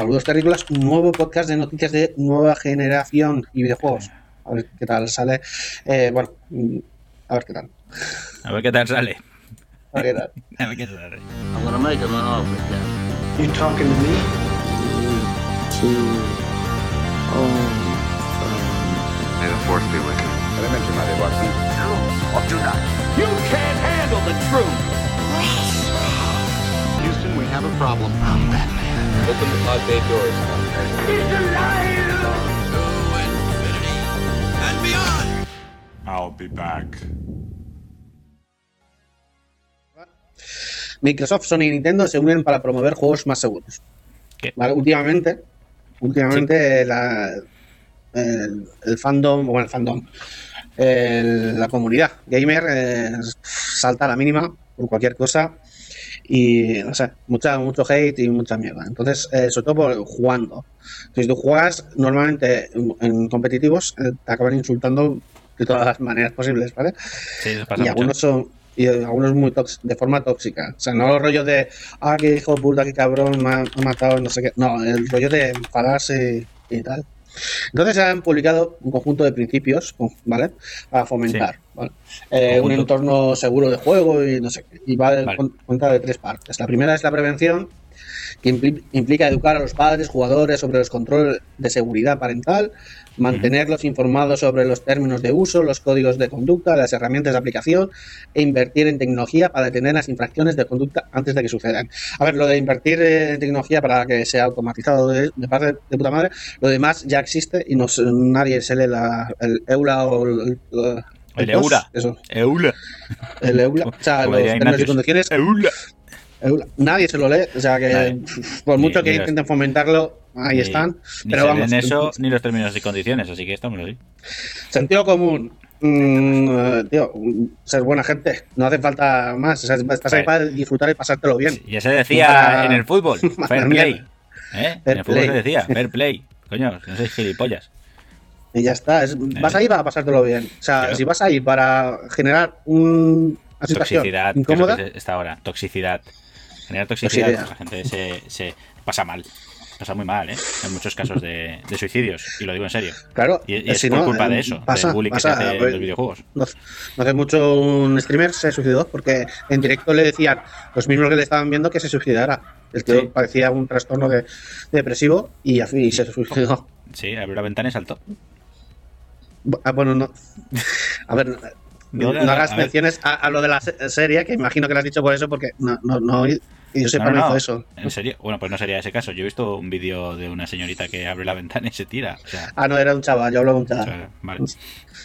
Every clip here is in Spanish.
Saludos Terrícolas, nuevo podcast de noticias de nueva generación y videojuegos. A ver qué tal sale. Eh, bueno, mm, a ver qué tal. A ver qué tal sale. A ver qué tal. A ver qué tal sale. I'm gonna make him an offer. You talking to me? May the force be with you. Watson. Or do not. You can't handle the truth. Houston, we have a problem. Open the pod bay doors. He's alive! I'll be back. Microsoft, Sony y Nintendo se unen para promover juegos más seguros. ¿Qué? Vale, últimamente, últimamente la- el, el fandom, bueno, el fandom, el- la comunidad gamer eh, salta a la mínima por cualquier cosa y, no sé, mucha, mucho hate y mucha mierda. Entonces, eh, sobre todo por jugando. Si tú juegas, normalmente en, en competitivos eh, te acaban insultando de todas las maneras posibles, ¿vale? Sí, eso pasa y mucho. algunos son y algunos muy de forma tóxica o sea no los rollos de ah qué hijo de puta qué cabrón me ha, me ha matado no sé qué no el rollo de enfadarse y, y tal entonces se han publicado un conjunto de principios vale para fomentar ¿vale? Eh, un entorno seguro de juego y no sé qué. Y va en Vale. cuenta de tres partes. La primera es la prevención que impli- implica educar a los padres, jugadores sobre los controles de seguridad parental, mantenerlos informados sobre los términos de uso, los códigos de conducta, las herramientas de aplicación e invertir en tecnología para detener las infracciones de conducta antes de que sucedan. A ver, lo de invertir en tecnología para que sea automatizado de, de parte de puta madre, lo demás ya existe y no, nadie se lee la, el EULA o el, el, El TOS, EULA. Eso, Eula. el EULA. O sea, los términos y condiciones Eula. Nadie se lo lee, o sea que Nadie. por mucho Ni- que ni los- intenten fomentarlo, ahí Ni- están. Ni pero vamos, leen eso, ni los términos y condiciones, así que estamos así. sentido común. mm, eh, tío, ser buena gente, no hace falta más. o sea, estás ahí para disfrutar y pasártelo bien. Ya se decía Para- en el fútbol, fair play. ¿Eh? Fair en el fútbol play. se decía, fair play. Coño, no sois gilipollas. Y ya está. es- vas ahí para pasártelo bien. O sea, si vas ahí para generar un- una situación Toxicidad, que es incómoda, que se- está ahora. Toxicidad. Generar toxicidad, Toxicidad. pues la gente se, se pasa mal. Pasa muy mal, ¿eh? En muchos casos de, de suicidios, y lo digo en serio. claro, Y, y es si por no, culpa eh, de eso, pasa, del bullying pasa, que se hace pues, en los videojuegos. No, no hace mucho un streamer se suicidó porque en directo le decían los mismos que le estaban viendo que se suicidara. El tío Sí. parecía un trastorno de, depresivo y, y se suicidó. Sí, abrió la ventana y saltó. Ah, bueno, no. A ver, no, hagas menciones a, a lo de la se- serie, que imagino que lo has dicho por eso, porque no, no, no y yo sepa, No, no, no, hizo eso. ¿En serio? Bueno, pues no sería ese caso. Yo he visto un vídeo de una señorita que abre la ventana y se tira. O sea, Ah, no, era un chaval, yo hablo de un chaval. vale.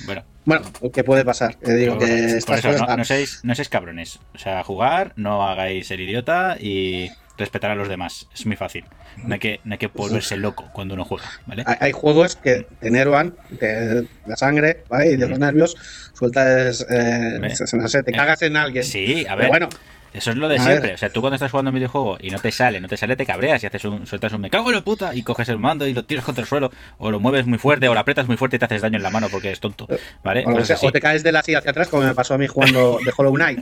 Bueno, Bueno, ¿qué puede pasar? Que digo Pero que por eso, no, no seáis, no seáis cabrones. O sea, jugar, no hagáis ser idiota y respetar a los demás. Es muy fácil. No hay que, no hay que volverse loco cuando uno juega, ¿vale? Hay, hay juegos que te enervan, te la sangre, ¿vale? Y de los nervios sueltas, eh, no sé, te Eh, cagas en alguien. Sí, a Pero ver. bueno, Eso es lo de A siempre. ver. O sea, tú cuando estás jugando un videojuego y no te sale, no te sale, te cabreas y haces un, sueltas un me cago en la puta y coges el mando y lo tiras contra el suelo o lo mueves muy fuerte o lo aprietas muy fuerte y te haces daño en la mano porque es tonto. ¿Vale? o, sea, te caes de la silla hacia atrás, como me pasó a mí jugando de Hollow Knight.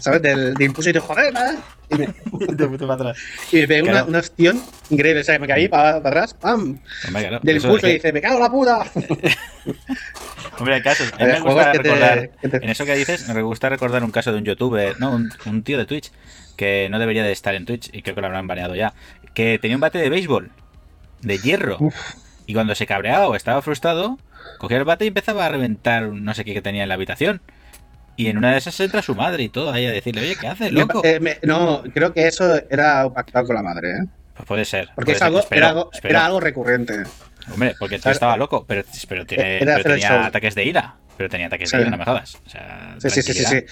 ¿Sabes? Del, de impulso y te joder, ¿eh? y me, y me pegué una, Claro. una opción increíble. O sea, me caí para, para atrás, ¡pam! Hombre, claro, Del impulso es y que- dice, ¡me cago en la puta! Hombre, hay casos. A mí Hay me gusta te- recordar. te- En eso que dices, me gusta recordar un caso de un youtuber, no, un, un tío de Twitch, que no debería de estar en Twitch y creo que lo habrán baneado ya. Que tenía un bate de béisbol, de hierro. Y cuando se cabreaba o estaba frustrado, cogía el bate y empezaba a reventar no sé qué que tenía en la habitación. Y en una de esas entra su madre y todo ahí a decirle, oye, ¿qué haces, loco? Eh, me- no, creo que eso era pactado con la madre, ¿eh? Pues puede ser. Porque puede es ser. algo, Espero, era, algo, era algo recurrente. Hombre, porque tío Claro. estaba loco, pero, pero, tiene- tenía ataques de ira. Pero tenía ataques Sí. de ira, no me jodas. O sea, Sí, sí, sí, sí.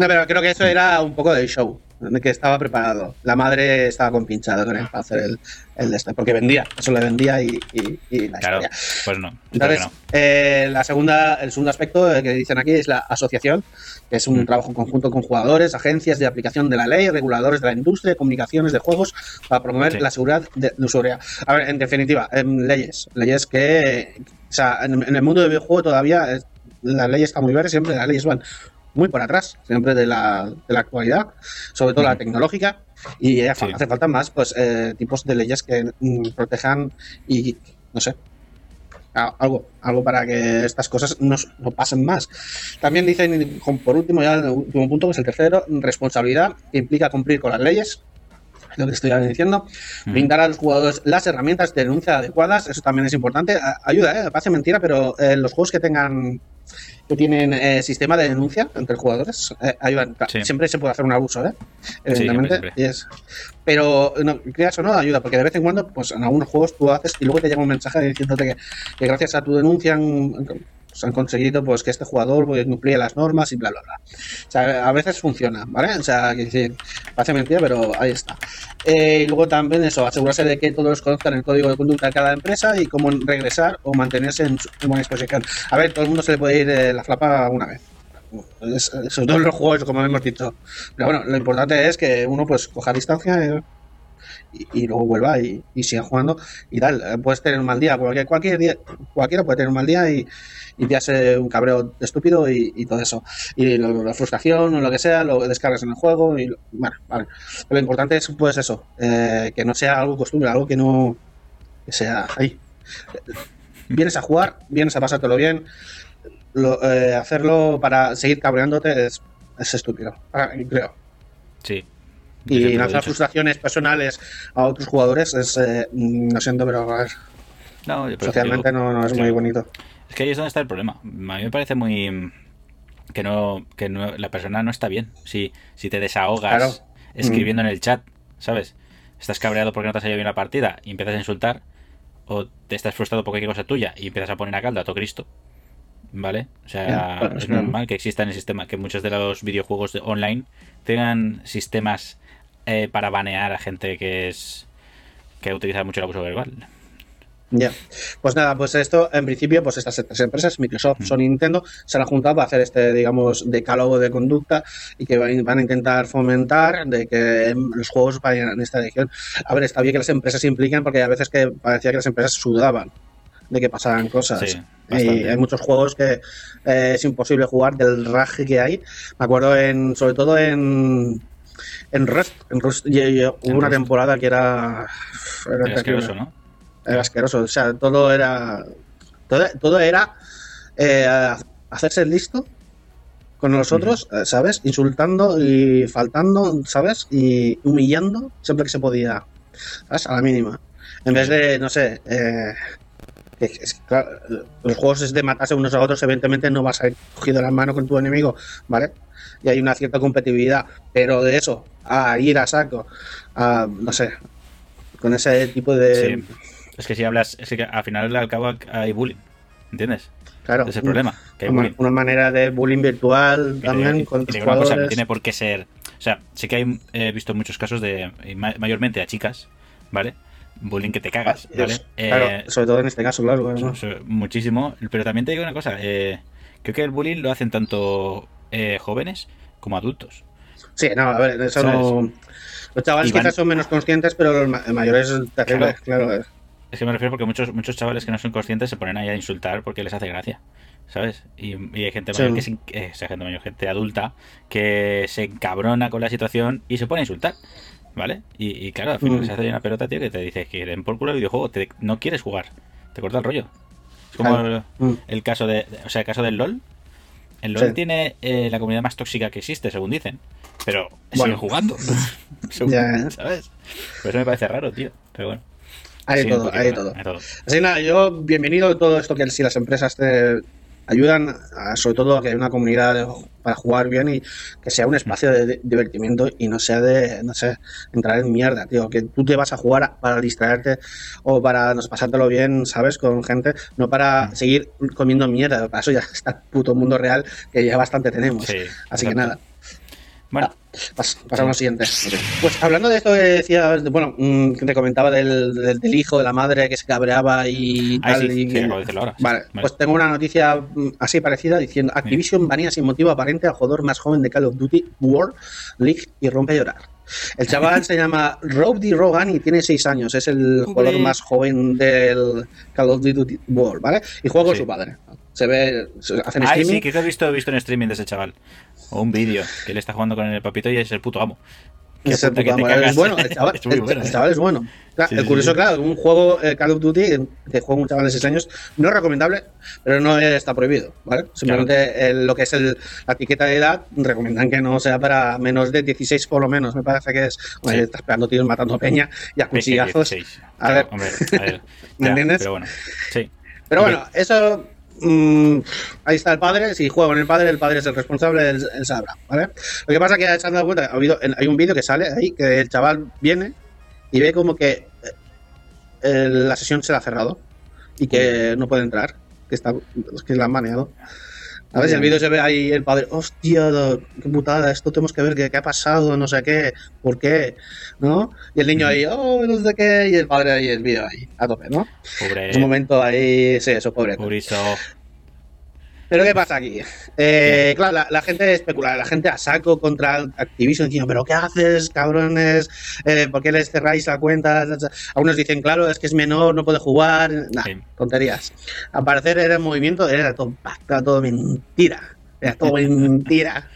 No, pero creo que eso era un poco de show, que estaba preparado. La madre estaba compinchada con él para hacer el, el de este, porque vendía, eso le vendía y, y, y la Claro, historia. pues no. Entonces, no. eh, la segunda, el segundo aspecto que dicen aquí es la asociación, que es Mm. un trabajo conjunto con jugadores, agencias de aplicación de la ley, reguladores de la industria, comunicaciones de juegos, para promover Sí. la seguridad de, de usuario. A ver, en definitiva, em, leyes. Leyes que, o sea, en, en el mundo del videojuego todavía es- la ley está muy verde, siempre las leyes van muy por atrás, siempre de la, de la actualidad, sobre todo la tecnológica. Y hace Sí. hace falta más pues eh, tipos de leyes que mm, protejan y no sé. Algo, algo para que estas cosas no, no pasen más. También dicen, con- por último, ya el último punto, que es el tercero, responsabilidad, que implica cumplir con las leyes, es lo que estoy diciendo, brindar a los jugadores las herramientas de denuncia adecuadas, eso también es importante, ayuda, ¿eh? parece mentira, pero eh, los juegos que tengan que tienen eh, sistema de denuncia entre jugadores eh, ayudan. Sí. Siempre se puede hacer un abuso, ¿eh? Evidentemente. siempre, es- Pero no, creas o no, ayuda, porque de vez en cuando, pues en algunos juegos tú haces y luego te llega un mensaje diciéndote que, que gracias a tu denuncia han, pues, han conseguido pues que este jugador pues, cumplía las normas y bla bla bla. O sea, a veces funciona, ¿vale? O sea, que decir, parece mentira, pero ahí está. Eh, y luego también eso, asegurarse de que todos conozcan el código de conducta de cada empresa y cómo regresar o mantenerse en, en buena disposición. A ver, todo el mundo se le puede ir eh, la flapa una vez. Es- todo en los juegos, como hemos dicho. Pero bueno, lo importante es que uno pues coja distancia eh, y, luego vuelva y, y siga jugando y tal. Puedes tener un mal día, cualquier, cualquier día, cualquiera puede tener un mal día y, y te hace un cabreo estúpido y, y todo eso. Y lo- la frustración o lo que sea, lo descargas en el juego y lo- bueno, vale. Pero lo importante es pues eso, eh, que no sea algo costumbre, algo que no que sea ahí. Vienes a jugar, vienes a pasártelo bien. Lo- eh, hacerlo para seguir cabreándote es, es estúpido, mí, creo. Sí. Y lanzar frustraciones personales a otros jugadores es, eh, mm, lo siento, pero a ver, No, socialmente digo, no, no es muy bonito. Es que ahí es donde está el problema. A mí me parece muy. que no. que no, la persona no está bien. Si, si te desahogas Claro. escribiendo en el chat, ¿sabes? Estás cabreado porque no te ha salido bien la partida y empiezas a insultar, o te estás frustrado porque hay cosa tuya y empiezas a poner a caldo a todo Cristo. ¿Vale? O sea, es normal que exista en el sistema, que muchos de los videojuegos de- online tengan sistemas eh, para banear a gente que es. que utiliza mucho el abuso verbal. Ya. Pues nada, pues esto, en principio, pues estas tres empresas, Microsoft, Sony y Nintendo, se han juntado para hacer este, digamos, decálogo de conducta y que van a intentar fomentar de que los juegos vayan en esta dirección. A ver, está bien que las empresas se impliquen porque a veces que parecía que las empresas sudaban de que pasaran cosas. Sí, y hay muchos juegos que eh, es imposible jugar del raje que hay. Me acuerdo en, sobre todo en en Rust, en Rust hubo En una Rust. temporada que era, era asqueroso, ¿no? Era asqueroso. O sea, todo era. Todo, todo era eh, hacerse listo con nosotros, eh, ¿sabes? Insultando y faltando, ¿sabes? Y humillando siempre que se podía, ¿sabes? A la mínima. En vez de, no sé, eh, es claro, los juegos es de matarse unos a otros, evidentemente no vas a ir cogido la mano con tu enemigo, ¿vale? Y hay una cierta competitividad, pero de eso, a ir a saco, a, no sé, con ese tipo de... Sí. Es que si hablas, es que al final al cabo hay bullying, ¿entiendes? Claro, es el problema, que hay una, manera de bullying virtual Y también con cosa, tiene por qué ser. O sea, sí que hay, he visto muchos casos de, mayormente a chicas, ¿vale? Bullying que te cagas, Ah, ¿vale? Claro, Eh, sobre todo en este caso, claro. claro, muchísimo, pero también te digo una cosa, eh, creo que el bullying lo hacen tanto eh, jóvenes como adultos. Sí, no, a ver, eso ¿Sabes? no. Los chavales van- quizás son menos conscientes, pero los ma- mayores es terrible, claro. Es que me refiero porque muchos muchos chavales que no son conscientes se ponen ahí a insultar porque les hace gracia, ¿sabes? Y, y hay gente Sí. mayor que se, eh, gente mayor, gente adulta que se encabrona con la situación y se pone a insultar, ¿vale? Y, y claro, al final Mm. se hace una pelota, tío, que te dice que den por culo el videojuego, te- no quieres jugar, te corta el rollo. Es como Claro. el, Mm. el caso de, o sea, el caso del LOL. El LOL Sí. tiene eh, la comunidad más tóxica que existe, según dicen. Pero Bueno. siguen jugando. Según- Ya. ¿Sabes? Por eso me parece raro, tío. Pero bueno. Hay de todo, hay de todo. todo. Así que nada, yo bienvenido a todo esto que si las empresas te ayudan, a- sobre todo a que haya una comunidad de- para jugar bien y que sea un espacio de, de divertimiento y no sea de, no sé, entrar en mierda, tío, que tú te vas a jugar a- para distraerte o para no pasártelo bien, ¿sabes? Con gente, no para seguir comiendo mierda, para eso ya está el puto mundo real que ya bastante tenemos. Sí, Así que nada. Bueno, Pas- pasamos al siguiente. Pues hablando de esto que decías, de- bueno, mm, que te comentaba del, del, del hijo, de la madre que se cabreaba y Ah, tal. sí, y- sí, ahora. sí. Vale, pues tengo una noticia mm, así parecida diciendo Activision banea sin motivo aparente al jugador más joven de Call of Duty World League y rompe a llorar. El chaval se llama Rob D. Rogan y tiene 6 años. Es el jugador más joven del Call of Duty World, ¿vale? Y juega con Sí. su padre. Se ve, hacen Ay, streaming. sí, que he visto, he visto en streaming de ese chaval. O un vídeo que le está jugando con el papito y es el puto amo. Puta te madre. cagas. es bueno, el chaval, Es muy el- bueno, el ¿eh? chaval es bueno. Claro, Sí, el curioso, sí. claro, un juego eh, Call of Duty eh, que juega un chaval de 6 años no es recomendable, pero no está prohibido, ¿vale? Simplemente el- lo que es el, la etiqueta de edad recomiendan que no sea para menos de 16 por lo menos, me parece que es. Oye, estás pegando tiros, matando peña y a cuchillazos. 16. A ver. Hombre, a ver. ¿Me Ya, entiendes? Pero bueno, sí. Pero bueno, eso. Mm, ahí está el padre. Si juega con el padre, el padre es el responsable, él, él. ¿vale? Lo que pasa es que se han cuenta, ha habido, hay un vídeo que sale ahí, que el chaval viene y ve como que eh, la sesión se la ha cerrado y que no puede entrar, que está que la han baneado. A ver si el vídeo se ve ahí el padre, hostia, qué putada, esto tenemos que ver qué, qué ha pasado, no sé qué, por qué, ¿no? Y el niño ahí, oh, no sé qué, y el padre ahí, el vídeo ahí, a tope, ¿no? Pobre. Es un momento ahí, sí, eso, pobre. Pobrizo. Pero ¿qué pasa aquí? Eh, claro, la, la gente especula, la gente a saco contra Activision diciendo, pero ¿qué haces, cabrones? Eh, ¿Por qué les cerráis la cuenta? Algunos dicen, claro, es que es menor, no puede jugar. Nah, Sí. tonterías. Al parecer era el movimiento, era todo pacto, era todo mentira. Era todo mentira.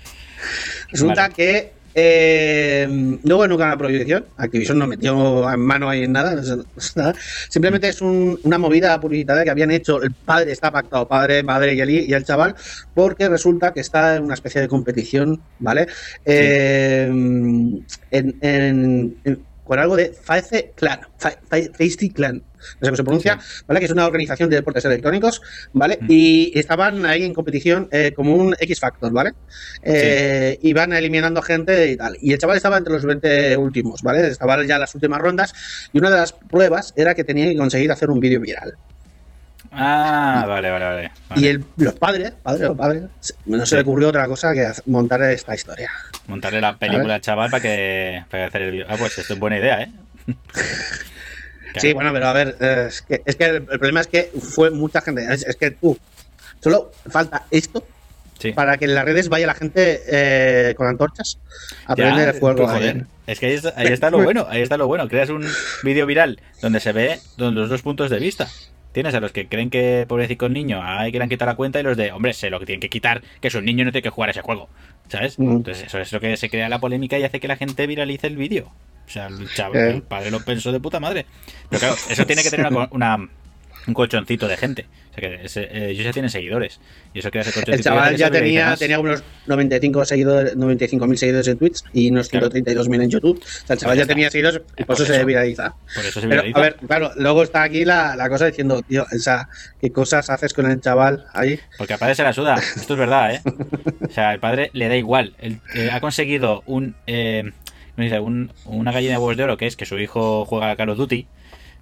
Resulta Vale. que eh, no hubo nunca una prohibición. Activision no metió en mano ahí en nada. Simplemente es un- una movida publicitaria que habían hecho. El padre está pactado, padre, madre y el, y el chaval, porque resulta que está en una especie de competición, ¿vale? Eh, en, en- en- con algo de Face Clan, Feisty Clan, no sé cómo se pronuncia, ¿vale? Que es una organización de deportes electrónicos, ¿vale? Mm. Y estaban ahí en competición eh, como un X Factor, ¿vale? Eh, Y van eliminando gente y tal. Y el chaval estaba entre los 20 últimos, ¿vale? Estaba ya en las últimas rondas y una de las pruebas era que tenía que conseguir hacer un vídeo viral. Ah, vale, vale, vale. Vale. Y el, los padres, padres o padres, no se Sí. le ocurrió otra cosa que montar esta historia. Montarle la película al chaval para que, para hacer el. Ah, pues esto es buena idea, ¿eh? Sí, bueno, pero a ver, eh, es que, es que el, problema es que fue mucha gente. Es, es que tú, solo falta esto Sí. para que en las redes vaya la gente eh, con antorchas a Ya, prender el fuego. joder, Es que ahí está, ahí está lo bueno, ahí está lo bueno. Creas un vídeo viral donde se ve los dos puntos de vista. Tienes a los que creen que pobrecito niño hay que le han quitado la cuenta y los de, hombre, sé lo que tienen que quitar, que es un niño y no tiene que jugar a ese juego. ¿Sabes? Mm. Entonces eso es lo que se crea la polémica y hace que la gente viralice el vídeo. O sea, el chaval, Eh. el padre lo pensó de puta madre. Pero claro, eso tiene que tener una, una- un colchoncito de gente. O sea que ese- eh, ellos ya tienen seguidores. Y eso crea ese colchoncito El de chaval gente ya tenía, tenía unos 95 seguidores, 95.000 seguidores en Twitch y unos Claro. 132.000 en YouTube. O sea, el chaval ya tenía seguidores y por Por eso se viraliza. Por eso se Pero, viraliza. a ver, claro, luego está aquí la, la cosa diciendo, tío, o sea, ¿qué cosas haces con el chaval ahí? Porque al padre se la suda. Esto es verdad, ¿eh? O sea, al padre le da igual. Él eh, ha conseguido un, eh, una gallina de huevos de oro, que es que su hijo juega a Call of Duty,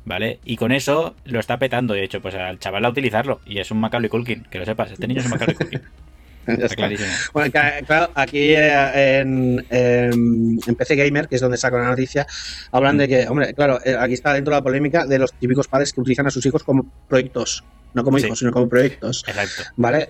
¿vale? Y con eso lo está petando. De hecho, pues al chaval a utilizarlo. Y es un Macaulay Culkin, que lo sepas. Este niño es un Macaulay Culkin. Está está. clarísimo. Bueno, claro, aquí eh, en, en- en PC Gamer, que es donde saco la noticia, hablan de que, hombre, claro, eh, aquí está dentro de la polémica de los típicos padres que utilizan a sus hijos como proyectos, no como Sí. hijos, sino como proyectos, Exacto. ¿vale?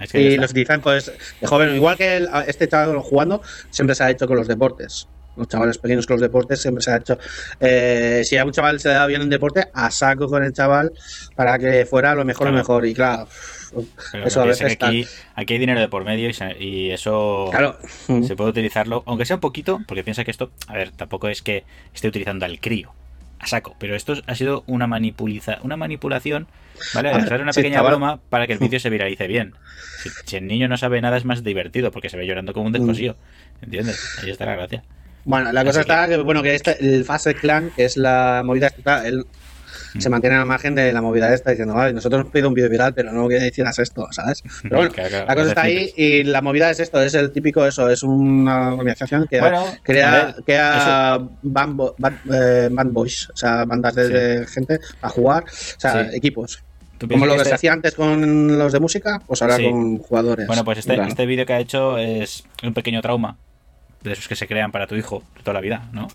Es que ahí Y los utilizan, pues, de joven, igual que el- este chaval jugando, siempre se ha hecho con los deportes. Los chavales pequeños con los deportes siempre se ha hecho. eh, si a un chaval se le da bien en deporte, a saco con el chaval para que fuera lo mejor, lo Claro. mejor. Y claro, Pero eso a veces que aquí, aquí hay dinero de por medio y, se- y eso Claro. se puede utilizarlo, aunque sea un poquito, porque piensa que esto, a ver, tampoco es que esté utilizando al crío a saco, pero esto ha sido una manipuliza, una manipulación, ¿vale? Hacer una sí, pequeña broma para que el vídeo se viralice bien. Si, si el niño no sabe nada es más divertido porque se ve llorando como un descosío, ¿entiendes? Ahí está la gracia. Bueno, la cosa Así está que, bueno, que este, el Fast Clan, que es la movida esta, él se Mm. mantiene al margen de la movida esta, diciendo, "Ay, nosotros hemos pedido un vídeo viral, pero no que hicieras esto, ¿sabes? Pero bueno, Claro, claro, la cosa está ahí y la movida es esto, es el típico eso, es una organización que Bueno, a crea, ver, crea band, eh, band boys, o sea, bandas de, Sí. de gente a jugar, o sea, Sí. equipos. ¿Tú Como lo que que este- se hacía antes con los de música, pues ahora Sí. con jugadores. Bueno, pues este, Claro. este vídeo que ha hecho es un pequeño trauma. De esos que se crean para tu hijo toda la vida, ¿no?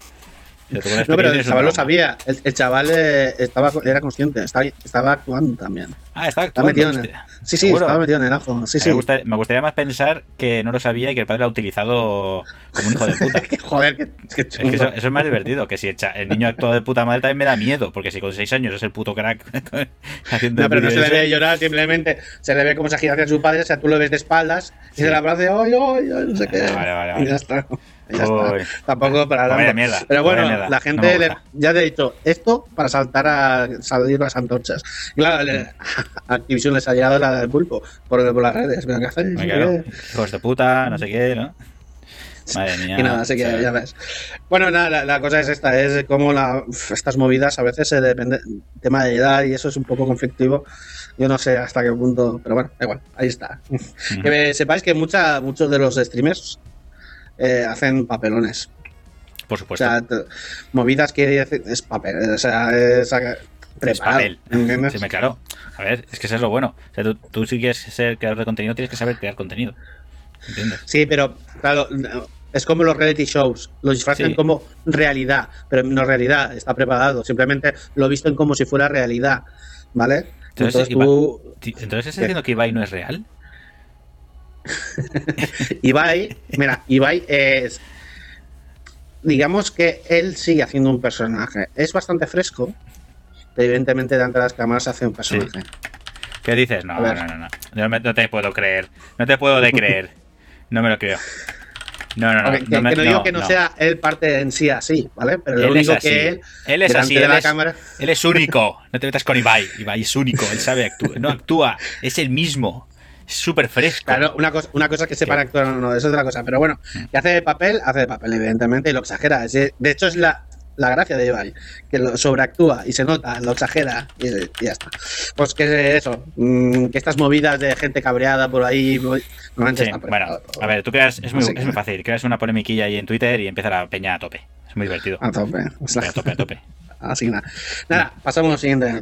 No, pero el chaval lo sabía. El, el chaval eh, estaba, era consciente, estaba, estaba actuando también. Ah, está Estaba actuando. metido en el, sí, sí, ¿Seguro? estaba metido en el ajo. Sí, sí. Me, gusta- me gustaría más pensar que no lo sabía y que el padre lo ha utilizado como un hijo de puta. Joder, que, que Es que eso, eso es más divertido, que si el, cha- el niño actúa de puta madre también me da miedo, porque si con 6 años es el puto crack haciendo No, pero no se le ve llorar, simplemente se le ve cómo se gira hacia su padre, o sea, tú lo ves de espaldas y Sí. se le abraza, ¡ay, ay, ay! No sé qué. Vale, vale, Y vale. ya está. Ya está. Tampoco para tanto. mierda, Pero bueno, mierda. la No gente me le- ya te he dicho esto para saltar a salir las antorchas. Claro, le- a Activision les ha llegado la del pulpo por, por las redes. Mira, ¿qué hacéis? Claro. Hijos de puta, no sé qué, ¿no? Madre mía. Y nada, así que sea, ya ves. Bueno, nada, la, la cosa es esta, es como la, estas movidas a veces se depende tema de edad y eso es un poco conflictivo. Yo no sé hasta qué punto, pero bueno, igual, ahí está. Que sepáis que mucha, muchos de los streamers eh, hacen papelones. Por O supuesto. sea, t- movidas que es papel, o sea, es es papel. ¿entiendes? Sí, me claro. A ver, es que eso es lo bueno. O sea, tú, tú si quieres ser creador de contenido, tienes que saber crear contenido. ¿Entiendes? Sí, pero claro, es como los reality shows, lo disfrazan Sí. como realidad, pero no realidad, está preparado, simplemente lo visten como si fuera realidad, ¿vale? Entonces, Entonces, tú, Entonces, ¿estás diciendo que Ibai no es real? Ibai, mira, Ibai es, digamos que él sigue haciendo un personaje, es bastante fresco, pero evidentemente delante de las cámaras hace un personaje. ¿Qué dices? No, no, no, no. No, me- no te puedo creer. No te puedo de creer. No me lo creo. No, no, no. Ok, que, no me- que no digo que no, no. sea él parte en sí así, ¿vale? Pero lo Él es único así. que él, Él es así. de Él la es, cámara, él es único. No te metas con Ibai. Ibai es único. Él sabe actuar. No actúa. Es el mismo. Súper fresco. Claro, una cosa, una cosa que sepan actuar o no, eso es otra cosa. Pero bueno, Mm. que hace de papel, hace de papel, evidentemente, y lo exagera. De hecho, es la, la gracia de Ibai, que lo sobreactúa y se nota, lo exagera y, y ya está. Pues que eso, mm, que estas movidas de gente cabreada por ahí, Sí, bueno, a ver, tú creas, es muy, es muy fácil, creas una polemiquilla ahí en Twitter y empieza la peña a tope. Es muy divertido. A tope. O sea, A tope, a tope. Así que nada. Nada, pasamos a lo siguiente.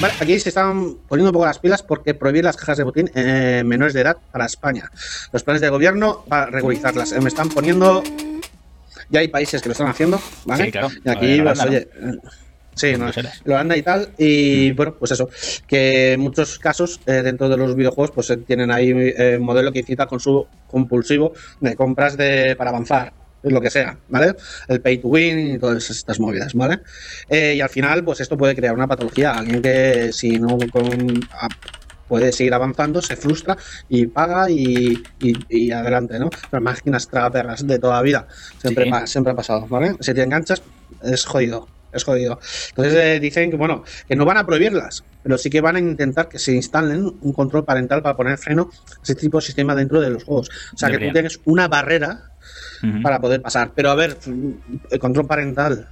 Vale, aquí se están poniendo un poco las pilas porque prohibir las cajas de botín eh, menores de edad para España. Los planes de gobierno para regularizarlas. Eh, me están poniendo. Ya hay países que lo están haciendo, ¿vale? Sí, claro. Y aquí, En pues, oye. eh, Sí, no, eres. Holanda y tal. Y bueno, pues eso. Que en muchos casos, eh, dentro de los videojuegos, pues eh, tienen ahí eh, un modelo que incita al consumo compulsivo de compras de para avanzar lo que sea, ¿vale? El pay to win y todas estas movidas, ¿vale? Eh, y al final, pues esto puede crear una patología. Alguien que si no con- a- puede seguir avanzando, se frustra y paga y, y- y adelante, ¿no? Las máquinas tragaperras de toda vida. Siempre, Sí. pa- siempre ha pasado, ¿vale? Si te enganchas, es jodido. Es jodido. Entonces eh, dicen que, bueno, que no van a prohibirlas, pero sí que van a intentar que se instalen un control parental para poner freno a ese tipo de sistema dentro de los juegos. O sea, que tú tienes una barrera Para poder pasar. Pero a ver, el control parental,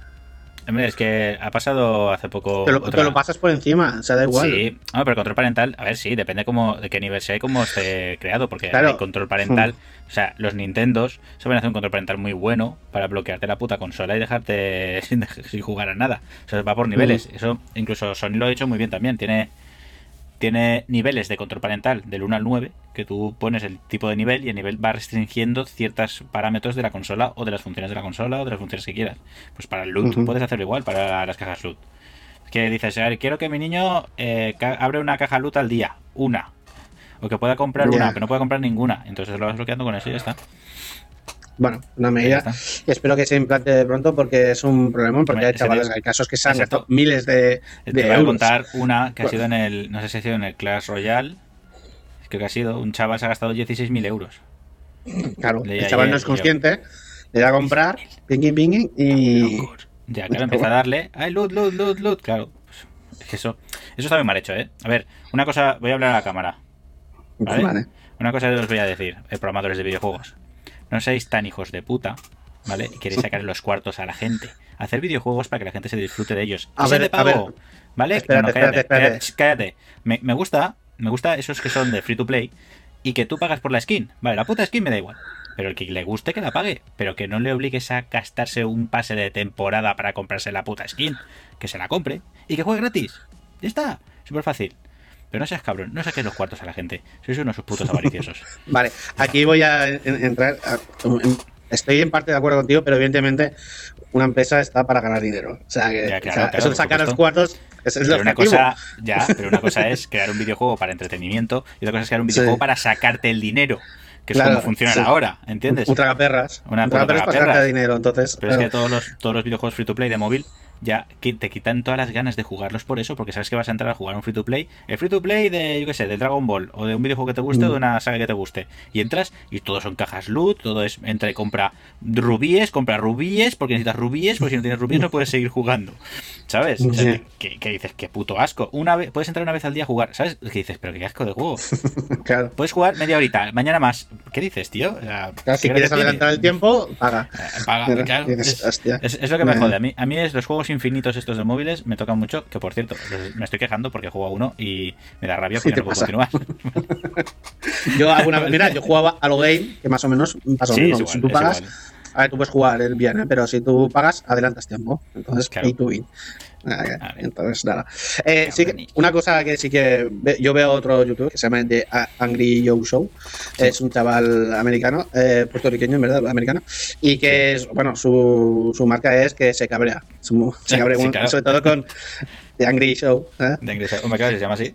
Hombre, es que ha pasado hace poco. te lo, otra- te lo pasas por encima, o sea, da igual. Sí, no, pero control parental, a ver, sí, depende cómo, de qué nivel sea y cómo esté creado, porque Claro. hay control parental, o sea, los Nintendos saben hacer un control parental muy bueno para bloquearte la puta consola y dejarte sin, sin jugar a nada. O sea, va por niveles. Eso incluso Sony lo ha hecho muy bien también. Tiene, tiene niveles de control parental del 1 al 9, que tú pones el tipo de nivel y el nivel va restringiendo ciertos parámetros de la consola o de las funciones de la consola o de las funciones que quieras. Pues para el loot puedes hacerlo igual, para las cajas loot. Que dices, a ver, quiero que mi niño eh, abre una caja loot al día, una. O que pueda comprar una, que no pueda comprar ninguna. Entonces lo vas bloqueando con eso y ya está. Bueno, una medida que espero que se implante pronto porque es un problema, porque hay chavales, de- hay casos que se han gastado miles de, Te de voy a contar una que ha sido en el, no sé si ha sido en el Clash Royale. Creo que ha sido, un chaval se ha gastado 16.000 euros. Claro, el chaval no es consciente, le da a comprar, pingui pingui, y... Ya, claro, empieza a darle, ay, loot, loot, loot, loot. Claro, pues, es que eso, eso está muy mal hecho, ¿eh? A ver, una cosa, voy a hablar a la cámara. ¿vale? Vale. Una cosa os voy a decir, eh, programadores de videojuegos. No seáis tan hijos de puta, ¿vale? Y queréis sacar los cuartos a la gente. Hacer videojuegos para que la gente se disfrute de ellos. A ver, de a ver. pago, ¿Vale? Espérate, No, no, cállate, espérate, cállate, cállate. Me, me gusta, me gusta esos que son de free to play y que tú pagas por la skin. Vale, la puta skin me da igual. Pero el que le guste que la pague. Pero que no le obligues a gastarse un pase de temporada para comprarse la puta skin. Que se la compre y que juegue gratis. Ya está. Súper fácil. Pero no seas cabrón, no saques los cuartos a la gente. Sois unos putos avariciosos. Vale, aquí voy a en- entrar. a- en- estoy en parte de acuerdo contigo, pero evidentemente una empresa está para ganar dinero. O sea, que Ya, claro, o sea, claro, eso de sacar los cuartos es Pero una objetivo. cosa, ya, pero una cosa es crear un videojuego para entretenimiento y otra cosa es crear un Sí. videojuego para sacarte el dinero. Que es Claro, como funcionan sí. ahora, ¿entiendes? Un tragaperras. Una un tragaperras para dinero. Entonces, Pero es que todos los, todos los videojuegos free to play de móvil ya que te quitan todas las ganas de jugarlos por eso, porque sabes que vas a entrar a jugar un free to play, el free to play de, yo qué sé, de Dragon Ball, o de un videojuego que te guste, o de una saga que te guste. Y entras y todo son cajas loot, todo es, entra y compra rubíes, compra rubíes, porque necesitas rubíes, porque si no tienes rubíes no puedes seguir jugando. ¿Sabes? O sea, Sí. que, que dices, qué puto asco. Una vez, puedes entrar una vez al día a jugar, ¿sabes? Que dices, pero qué asco de juego. Claro. Puedes jugar media horita, mañana más. ¿Qué dices, tío? O sea, Claro, si ¿qué quieres adelantar el tiempo, paga. Eh, paga, claro, es- es lo que me Eh. jode. A mí, a mí es los juegos infinitos estos de móviles me tocan mucho. Que por cierto, los- me estoy quejando porque juego a uno y me da rabia ¿Qué porque no puedo pasa? continuar. Yo alguna vez, mira, yo jugaba a lo game, que más o menos pasa Sí, igual, si tú pagas, igual. a ver, tú puedes jugar el bien, ¿eh? pero si tú pagas, adelantas tiempo. Entonces, Claro. pay to win. Ah. Entonces, nada. Eh, sí que- una cosa que sí que yo veo otro youtuber que se llama The Angry Joe Show. Es un chaval americano, eh, puertorriqueño, en verdad, americano. Y que, es, bueno, su, su marca es que se cabrea. Su- se cabrea, Sí, claro. sobre todo con The Angry Show. ¿eh? De ingresar. Hombre, claro, se llama así.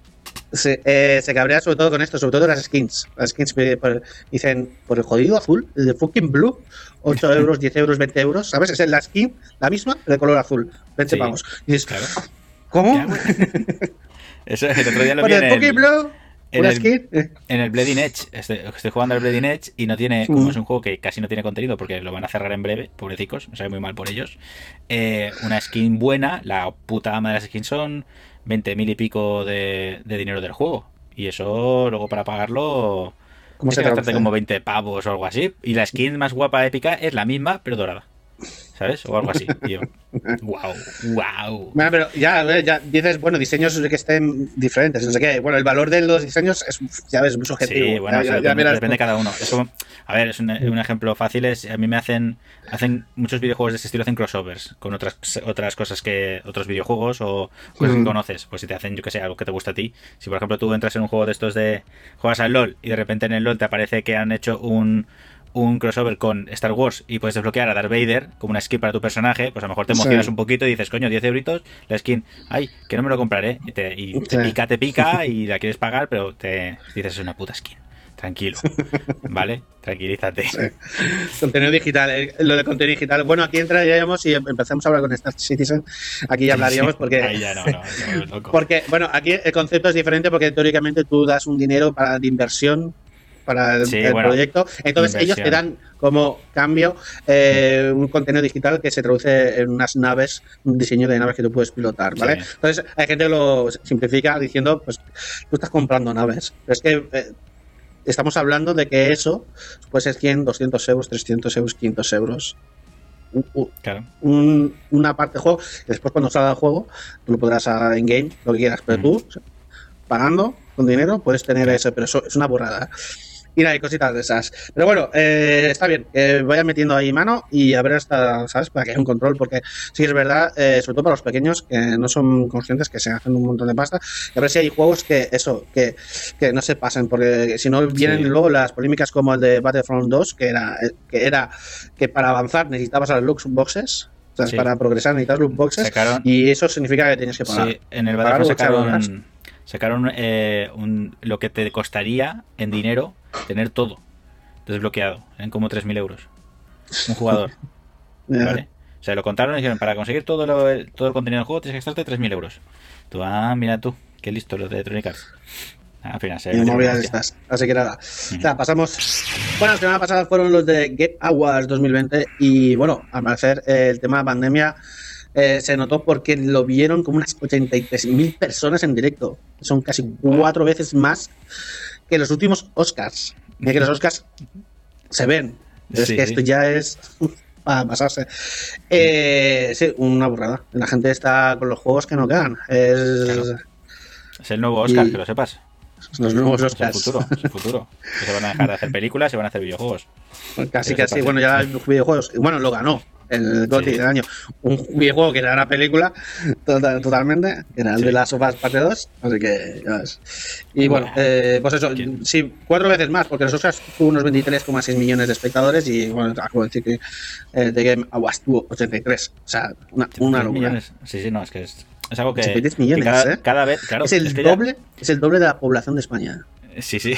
Se, eh, se cabrea sobre todo con esto, sobre todo las skins. Las skins por- dicen por el jodido azul, el de fucking blue, 8 euros, 10 euros, 20 euros, ¿sabes? Es la skin, la misma, de color azul, 20 Sí, pavos. Y dices, Claro. ¿cómo? Eso el otro día lo vi el fucking el, blue, en el- en el Bleeding Edge. Estoy, estoy jugando al Bleeding Edge y no tiene, como es un juego que casi no tiene contenido porque lo van a cerrar en breve, pobrecicos, me sabe muy mal por ellos. eh, una skin buena, la puta ama de las skins son 20 mil y pico de, de dinero del juego. Y eso luego para pagarlo ¿Cómo se que como 20 pavos o algo así. Y la skin más guapa épica es la misma, pero dorada. ¿Sabes? O algo así. Yo, wow, wow. Bueno, pero ya, a ver, ya dices, bueno, diseños que estén diferentes, no sé qué. Bueno, el valor de los diseños es, ya ves, muy subjetivo. Sí, bueno, Ya- eso ya- ya depende, de cada uno. Es como- a ver, es un, un ejemplo fácil. Es, a mí me hacen, hacen muchos videojuegos de este estilo, hacen crossovers con otras, otras cosas que otros videojuegos o cosas que Ujú. conoces. Pues si te hacen, yo que sé, algo que te gusta a ti. Si por ejemplo tú entras en un juego de estos de juegas al LOL y de repente en el LOL te aparece que han hecho un un crossover con Star Wars y puedes desbloquear a Darth Vader como una skin para tu personaje, pues a lo mejor te Sí. emocionas un poquito y dices, coño, 10 euritos, la skin, ay, que no me lo compraré. Y te, y te Sí. pica, te pica y la quieres pagar, pero te dices, es una puta skin. Tranquilo, ¿vale? Tranquilízate. Contenido digital, eh, lo de contenido digital. Bueno, aquí entraríamos y empezamos a hablar con Star Citizen. Aquí ya hablaríamos porque. Ahí ya no, no, no, loco. Porque, bueno, aquí el concepto es diferente porque teóricamente tú das un dinero para de inversión para el, Sí, el bueno, proyecto. Entonces ellos te dan como cambio eh, un contenido digital que se traduce en unas naves, un diseño de naves que tú puedes pilotar, ¿vale? Sí. Entonces hay gente que lo simplifica diciendo, pues tú estás comprando naves. Pero es que eh, estamos hablando de que eso puede ser 100, 200 euros, 300 euros, 500 euros. Un- Claro. un- una parte del juego. y Después, cuando salga el juego, tú lo podrás en game, lo que quieras. Pero tú, pagando con dinero, puedes tener ese. Pero eso es una borrada. Y nada, hay cositas de esas. Pero bueno, eh, está bien. Que vayan metiendo ahí mano y a ver hasta, ¿sabes? Para que haya un control. Porque sí es verdad, eh, sobre todo para los pequeños que no son conscientes que se hacen un montón de pasta. Y a ver si hay juegos que, eso, que, que no se pasen. Porque si no, vienen Sí. luego las polémicas como el de Battlefront 2, que era, que era que para avanzar necesitabas a loot boxes. O sea, Sí. para progresar necesitas loot boxes. Sacaron, Y eso significa que tienes que pagar. sí, en el Battlefront sacaron, sacaron eh, un- lo que te costaría en dinero tener todo desbloqueado en como 3.000 euros. Un jugador. ¿Vale? O sea, lo contaron y dijeron, para conseguir todo, lo- el, todo el contenido del juego tienes que gastarte 3.000 euros. Tú, ah, mira tú, qué listo los de Electronic Arts. Ah, Al final, se de estas. Así que nada. O sea, pasamos. Bueno, la semana pasada fueron los de Get Awards 2020. Y bueno, al parecer eh, el tema de pandemia eh, se notó porque lo vieron como unas 83.000 personas en directo. Son casi cuatro veces más que los últimos Oscars. Mira que los Oscars se ven. Pero Sí, es que esto ya es para pasarse. Eh, sí, una burrada. La gente está con los juegos que no quedan. Es Claro. Es el nuevo Oscar, Y- que lo sepas. los nuevos Es el Oscars. futuro, es el futuro. Se van a dejar de hacer películas y van a hacer videojuegos. Casi que se pasa. Bueno, ya los videojuegos. Bueno, lo ganó el GOTY Sí. del año. Un videojuego que era una película tota- totalmente, que era el Sí. de las sofás parte 2. Así que ya ves. Y bueno, Bueno. eh, pues eso, ¿Quién? sí, cuatro veces más, porque los Oscars tuvo unos 23,6 millones de espectadores y bueno, acabo de decir que eh, The Game Awards tuvo 83. O sea, una, una 83 locura. millones. Sí, sí, no, es que es, es algo que, 83 que millones, cada, ¿eh? cada vez, claro, es el que ya- doble, es el doble de la población de España. Sí, sí.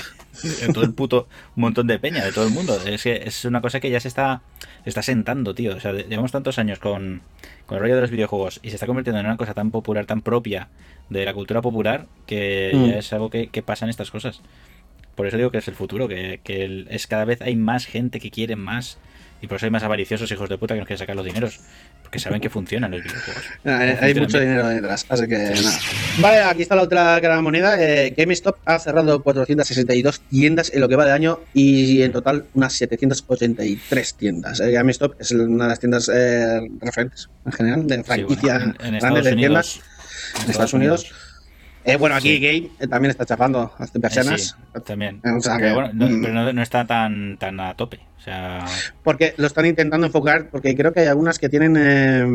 De todo el puto montón de peña, de todo el mundo. Es que es una cosa que ya se está, se está sentando, tío. O sea, llevamos tantos años con, con el rollo de los videojuegos y se está convirtiendo en una cosa tan popular, tan propia de la cultura popular, que Mm. ya es algo que, que pasa en estas cosas. Por eso digo que es el futuro, que, que el- es cada vez hay más gente que quiere más. Y por eso hay más avariciosos hijos de puta que nos quieren sacar los dineros. Porque saben que funcionan los videojuegos. Hay, hay mucho bien. dinero detrás, así que nada. Vale, aquí está la otra cara de la moneda. Eh, GameStop ha cerrado 462 tiendas en lo que va de año y en total unas 783 tiendas. Eh, GameStop es una de las tiendas eh, referentes en general de Sí, franquicia bueno, en, en grandes de tiendas. En Estados Unidos. Eh, bueno, aquí Sí. Game eh, también está chapando las Eh, persianas. sí, también. O sea pero que, bueno, no, pero no, no está tan, tan a tope. O sea, Porque lo están intentando enfocar, porque creo que hay algunas que tienen eh,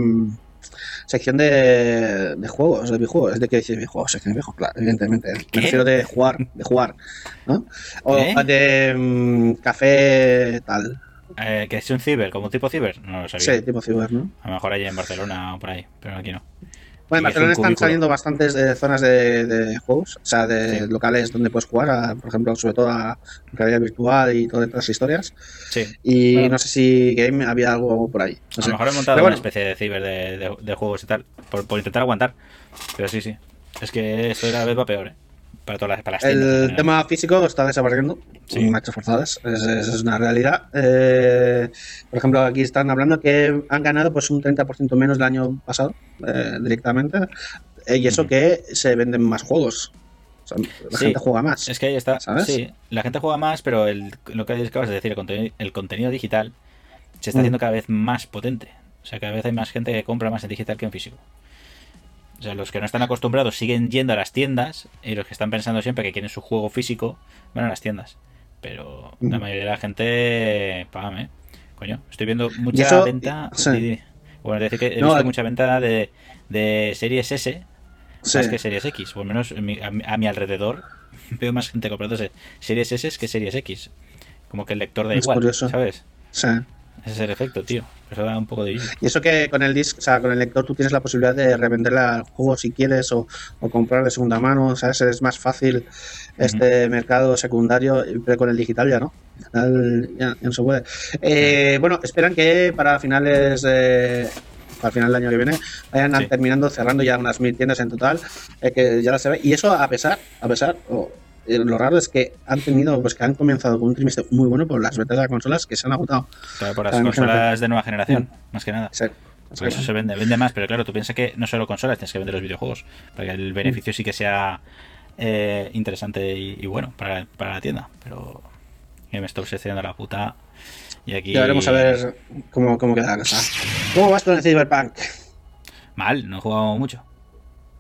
sección de, de juegos, de videojuegos. ¿Es de qué dice videojuegos? Sección de videojuegos, claro, evidentemente. ¿Qué? Me refiero de jugar, de jugar, ¿no? O ¿Eh? de mm, café tal. eh, que es un ciber, como tipo ciber, no lo sabía. Sí, tipo ciber, ¿no? A lo mejor hay en Barcelona o por ahí, pero aquí no. Bueno, en Barcelona están cubículo. saliendo bastantes eh, zonas de, de juegos, o sea, de Sí. locales donde puedes jugar, a, por ejemplo, sobre todo a realidad virtual y todas estas historias. Sí. Y Bueno. no sé si Game había algo por ahí. No A lo mejor he montado Pero una bueno. especie de ciber de, de- de juegos y tal, por, por intentar aguantar. Pero sí, sí. Es que esto cada vez va peor, ¿eh? Para todas las, para las El tema físico está desapareciendo, Sí. marchas forzadas, es, es- una realidad. Eh, por ejemplo, aquí están hablando que han ganado pues un 30% menos del año pasado, eh, directamente, eh, y eso Ujú. que se venden más juegos. O sea, la Sí. gente juega más. Es que ahí está. ¿Sabes? Sí, la gente juega más, pero el, lo que acabas de decir, el contenido, el contenido digital se está Mm. haciendo cada vez más potente. O sea, cada vez hay más gente que compra más en digital que en físico. O sea, los que no están acostumbrados siguen yendo a las tiendas y los que están pensando siempre que quieren su juego físico van a las tiendas. Pero la mayoría de la gente, págame. Coño, estoy viendo mucha eso- venta. sí. Bueno, es decir que he No, visto eh. mucha venta de, de series S Sí. más que series X. O al menos en mi- a, mi- a mi alrededor veo más gente comprándose series S que series X. Como que el lector da Es igual, curioso. ¿sabes? Sí. Ese es el efecto, tío. Eso da un poco de... Y eso que con el disc, o sea, con el lector tú tienes la posibilidad de revender al juego si quieres o, o comprar de segunda mano, ¿sabes? Es más fácil este mercado secundario, pero con el digital ya no. Al Ya, ya no se puede. Eh, bueno, esperan que para finales de para el final del año que viene vayan Sí. terminando cerrando ya unas mil tiendas en total eh, que ya las se ve y eso a pesar a pesar eh, lo raro es que han tenido pues que han comenzado con un trimestre muy bueno por las ventas de las consolas que se han agotado Claro, por las consolas de nueva generación, más que nada. Sí. Por eso se vende, vende más, pero claro, tú piensas que no solo consolas, tienes que vender los videojuegos, para que el beneficio sí que sea eh, interesante y, y bueno para, para la tienda. Pero GameStop se está a la puta. Y aquí. Ya veremos a ver cómo, cómo queda la cosa. ¿Cómo vas con el Cyberpunk? Mal, no he jugado mucho.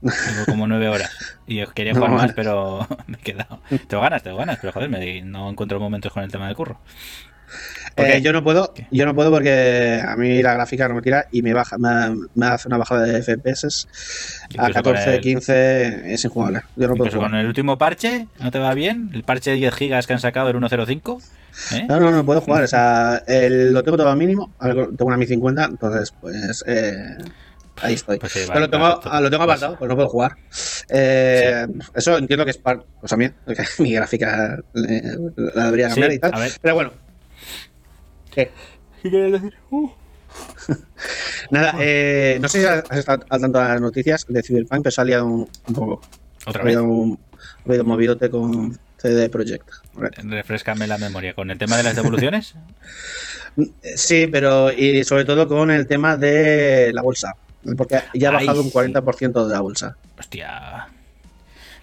Tengo como nueve horas. Y yo quería No, jugar más, pero me he quedado. Tengo ganas, tengo ganas, pero joder, me, no encuentro momentos con el tema del curro. ¿Por Eh, yo no puedo, ¿Qué? yo no puedo porque a mí la gráfica no me tira y me baja, me, me hace una bajada de FPS a Incluso con 14, el- 15 es injugable. Yo no puedo con el último parche, ¿no te va bien? El parche de 10 gigas que han sacado el 105. ¿eh? No, no, no puedo jugar. O sea, el- lo tengo todo al mínimo. Tengo una 1050, entonces, pues. eh, ahí estoy. Pues sí, Pero vale, lo tengo, lo tengo apartado, pues no puedo jugar. Eh, Eso entiendo que es parte. Pues también, porque mi gráfica eh, la debería cambiar Sí, y tal. a ver. Pero bueno. ¿Qué? ¿Qué quieres decir? Uh. Nada, eh, no sé si has estado al tanto de las noticias de Cyberpunk, pero se ha liado un, un poco. Otra Ha vez. un, ha habido un movidote con CD Projekt. Refrescame la memoria. ¿Con el tema de las devoluciones? Sí, pero y sobre todo con el tema de la bolsa. Porque ya ha Ay, bajado un sí. 40% de la bolsa. Hostia.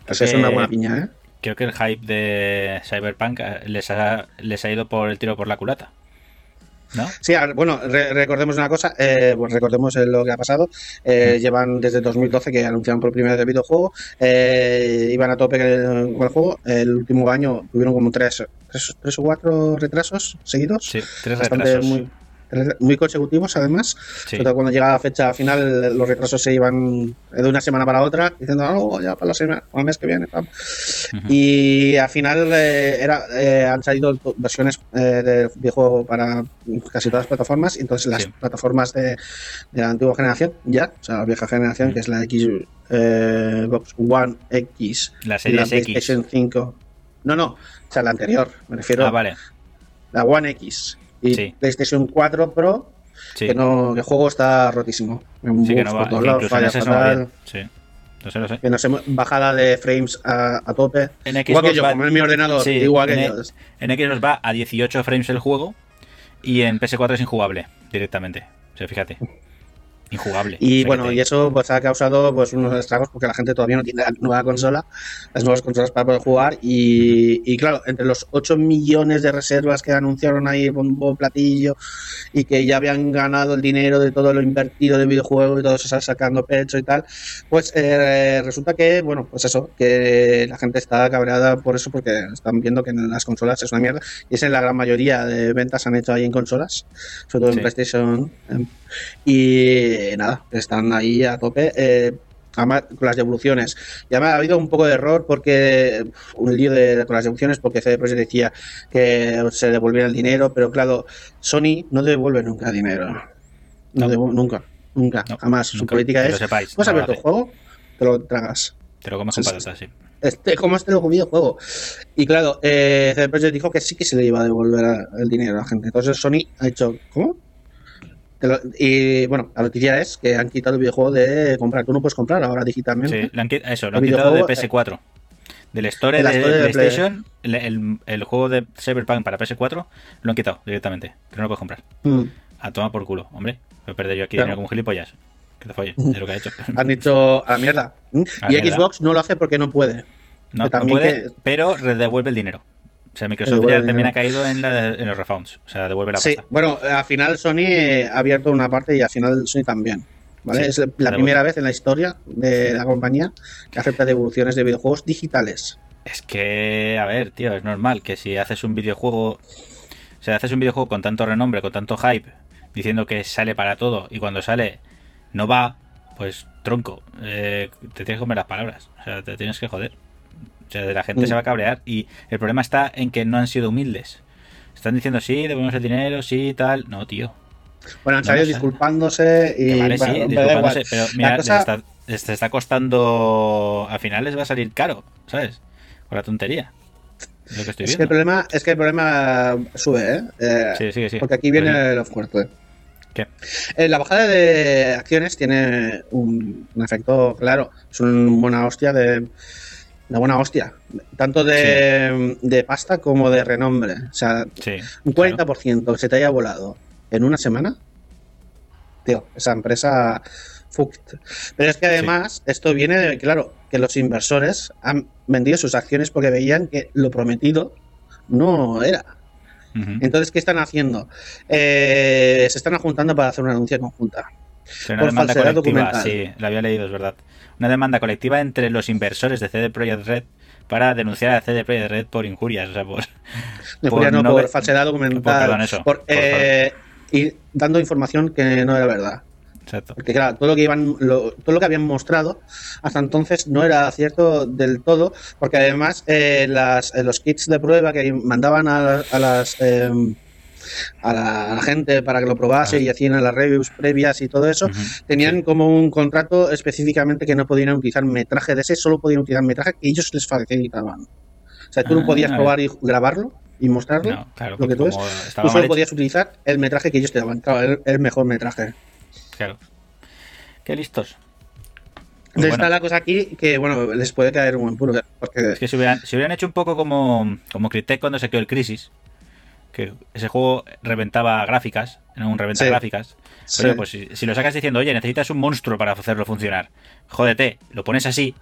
Eso es una buena piña, ¿eh? Creo que el hype de Cyberpunk eh, les ha, les ha ido por el tiro por la culata. ¿No? Sí, bueno, re- recordemos una cosa, eh, pues recordemos eh, lo que ha pasado. Eh, Llevan desde 2012 que anunciaron por primera vez el videojuego, eh, iban a tope con el, con el juego. El último año tuvieron como tres, tres, tres o cuatro retrasos seguidos. Sí, tres bastante retrasos. muy, muy consecutivos además. Sí. Sobre todo cuando llega la fecha final, los retrasos se iban de una semana para otra, diciendo, no, ya para la semana, para el mes que viene. pam". Ujú. Y al final eh, era, eh, han salido versiones eh, del videojuego para casi todas las plataformas, y entonces las Sí. plataformas de, de la antigua generación, ya, o sea, la vieja generación, Mm. que es la X, eh, Xbox One X, La y la serie X. PlayStation 5 No, no, o sea, la anterior, me refiero Ah, vale. la One X y Sí. PlayStation 4 Pro, Sí, que no, el juego está rotísimo. Sí que no por va. todos lados, falla fatal. Sí. Sé, sé. que no sé, bajada de frames a, a tope. En igual que Xbox yo, va- como en mi ordenador, Sí, igual que en, yo. en Xbox va a 18 frames el juego y en PS4 es injugable directamente. O sea, fíjate. Injugable. Y bueno, te- y eso pues ha causado pues unos estragos porque la gente todavía no tiene la nueva consola, las nuevas consolas para poder jugar y, y claro, entre los 8 millones de reservas que anunciaron ahí bombo platillo y que ya habían ganado el dinero de todo lo invertido de videojuego y todo se está sacando pecho y tal, pues eh, resulta que, bueno, pues eso, que la gente está cabreada por eso porque están viendo que en las consolas es una mierda y es en la gran mayoría de ventas han hecho ahí en consolas, sobre todo Sí. en PlayStation. em, y nada, están ahí a tope. eh, además, con las devoluciones. Ya me ha habido un poco de error porque un lío de, con las devoluciones porque CD Projekt decía que se devolviera el dinero, pero claro, Sony no devuelve nunca dinero. No, No. nunca, nunca, No, jamás. Su nunca, política que lo es, sepáis, ¿tú has no lo abierto el hace. juego? Te lo tragas. Te lo comes con patatas, sí. Este, como este lo videojuego. Y claro, eh, CD Projekt dijo que sí que se le iba a devolver a- el dinero a la gente. Entonces Sony ha dicho, ¿cómo? Lo- y bueno, la noticia es que han quitado el videojuego de comprar. Tú no puedes comprar ahora digitalmente. Sí, le han eso, lo han quitado de videojuego, PS4. Del store de de, de PlayStation, el, el- el juego de Cyberpunk para PS4 lo han quitado directamente. Que no lo puedes comprar. Mm. A tomar por culo, hombre. Voy a perder yo aquí Claro. dinero gilipollas. Que te folles, es lo que ha hecho. Han dicho a la mierda. A y mierda. Xbox no lo hace porque no puede. No, no puede, que- pero devuelve el dinero. O sea, Microsoft ya también ha caído en, la- en los refunds. O sea, devuelve la Sí, pasta. bueno, al final Sony eh, ha abierto una parte y al final Sony también. ¿vale? Sí, es la primera vez en la historia de la compañía que acepta devoluciones de videojuegos digitales. Es que, a ver, tío, es normal que si haces un videojuego. O sea, haces un videojuego con tanto renombre, con tanto hype, diciendo que sale para todo y cuando sale no va, pues tronco. eh, te tienes que comer las palabras. O sea, te tienes que joder. O sea, la gente Mm. se va a cabrear y el problema está en que no han sido humildes. Están diciendo, sí, devolvemos el dinero, sí, tal. No, tío. Bueno, han salido disculpándose y. Vale, bueno, sí, disculpándose, pero mira, cosa- les está, les está costando. Al final les va a salir caro, ¿sabes? Con la tontería. Es lo que estoy Es que el problema es que el problema sube, ¿eh? Eh, Sí, sí, sí. Porque aquí viene Pues, lo fuerte. ¿Qué? Eh, la bajada de acciones tiene un, un efecto claro. Es una buena hostia de. Una buena hostia. Tanto de, de pasta como de renombre. O sea, Sí. un claro. 40% que se te haya volado en una semana. Tío, esa empresa. fucked. Pero es que además, esto viene de, claro, que los inversores han vendido sus acciones porque veían que lo prometido no era. Entonces, ¿qué están haciendo? Eh, se están juntando para hacer una denuncia conjunta. Sí, una por demanda falsedad colectiva, documental. sí, la había leído, es verdad. Una demanda colectiva entre los inversores de CD Projekt Red para denunciar a CD Projekt Red por injurias, o sea, por, Por no, no por falsedad documental. por- perdón, eso, por, eh, y dando información que no era verdad. exacto. Porque claro, todo lo que iban, lo- todo lo que habían mostrado hasta entonces no era cierto del todo, porque además eh, las, eh, los kits de prueba que mandaban a, a las eh, a la, a la gente para que lo probase Ah. y hacían las reviews previas y todo eso, tenían Sí. como un contrato específicamente que no podían utilizar metraje de ese, solo podían utilizar metraje que ellos les facilitaban. O sea, tú no Ah, podías probar y grabarlo y mostrarlo. No, claro, lo que tú estaba tú solo podías utilizar el metraje que ellos te daban, claro, el, el mejor metraje. claro. Qué listos. Pues Entonces bueno. está la cosa aquí que, bueno, les puede caer un buen puro. Porque Es que si hubieran, si hubieran hecho un poco como, como Crytek cuando se quedó el Crisis, que ese juego reventaba gráficas, era un reventa Sí. gráficas. Sí. Pero pues si, si lo sacas diciendo, oye, necesitas un monstruo para hacerlo funcionar, jódete, lo pones así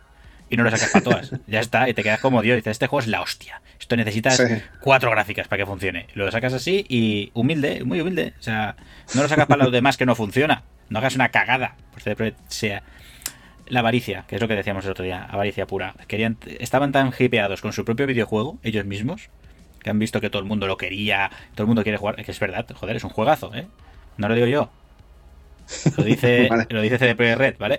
y no lo sacas para todas. ya está, y te quedas como Dios. Dices, este juego es la hostia. Esto necesitas Sí. cuatro gráficas para que funcione. Lo sacas así y humilde, muy humilde. O sea, no lo sacas para los demás que no funciona. No hagas una cagada. Pues sea la avaricia, que es lo que decíamos el otro día, avaricia pura. Querían, estaban tan hipeados con su propio videojuego, ellos mismos, que han visto que todo el mundo lo quería, todo el mundo quiere jugar, que es verdad, joder, es un juegazo, ¿eh? No lo digo yo. Lo dice, Vale. lo dice CD Red, ¿vale?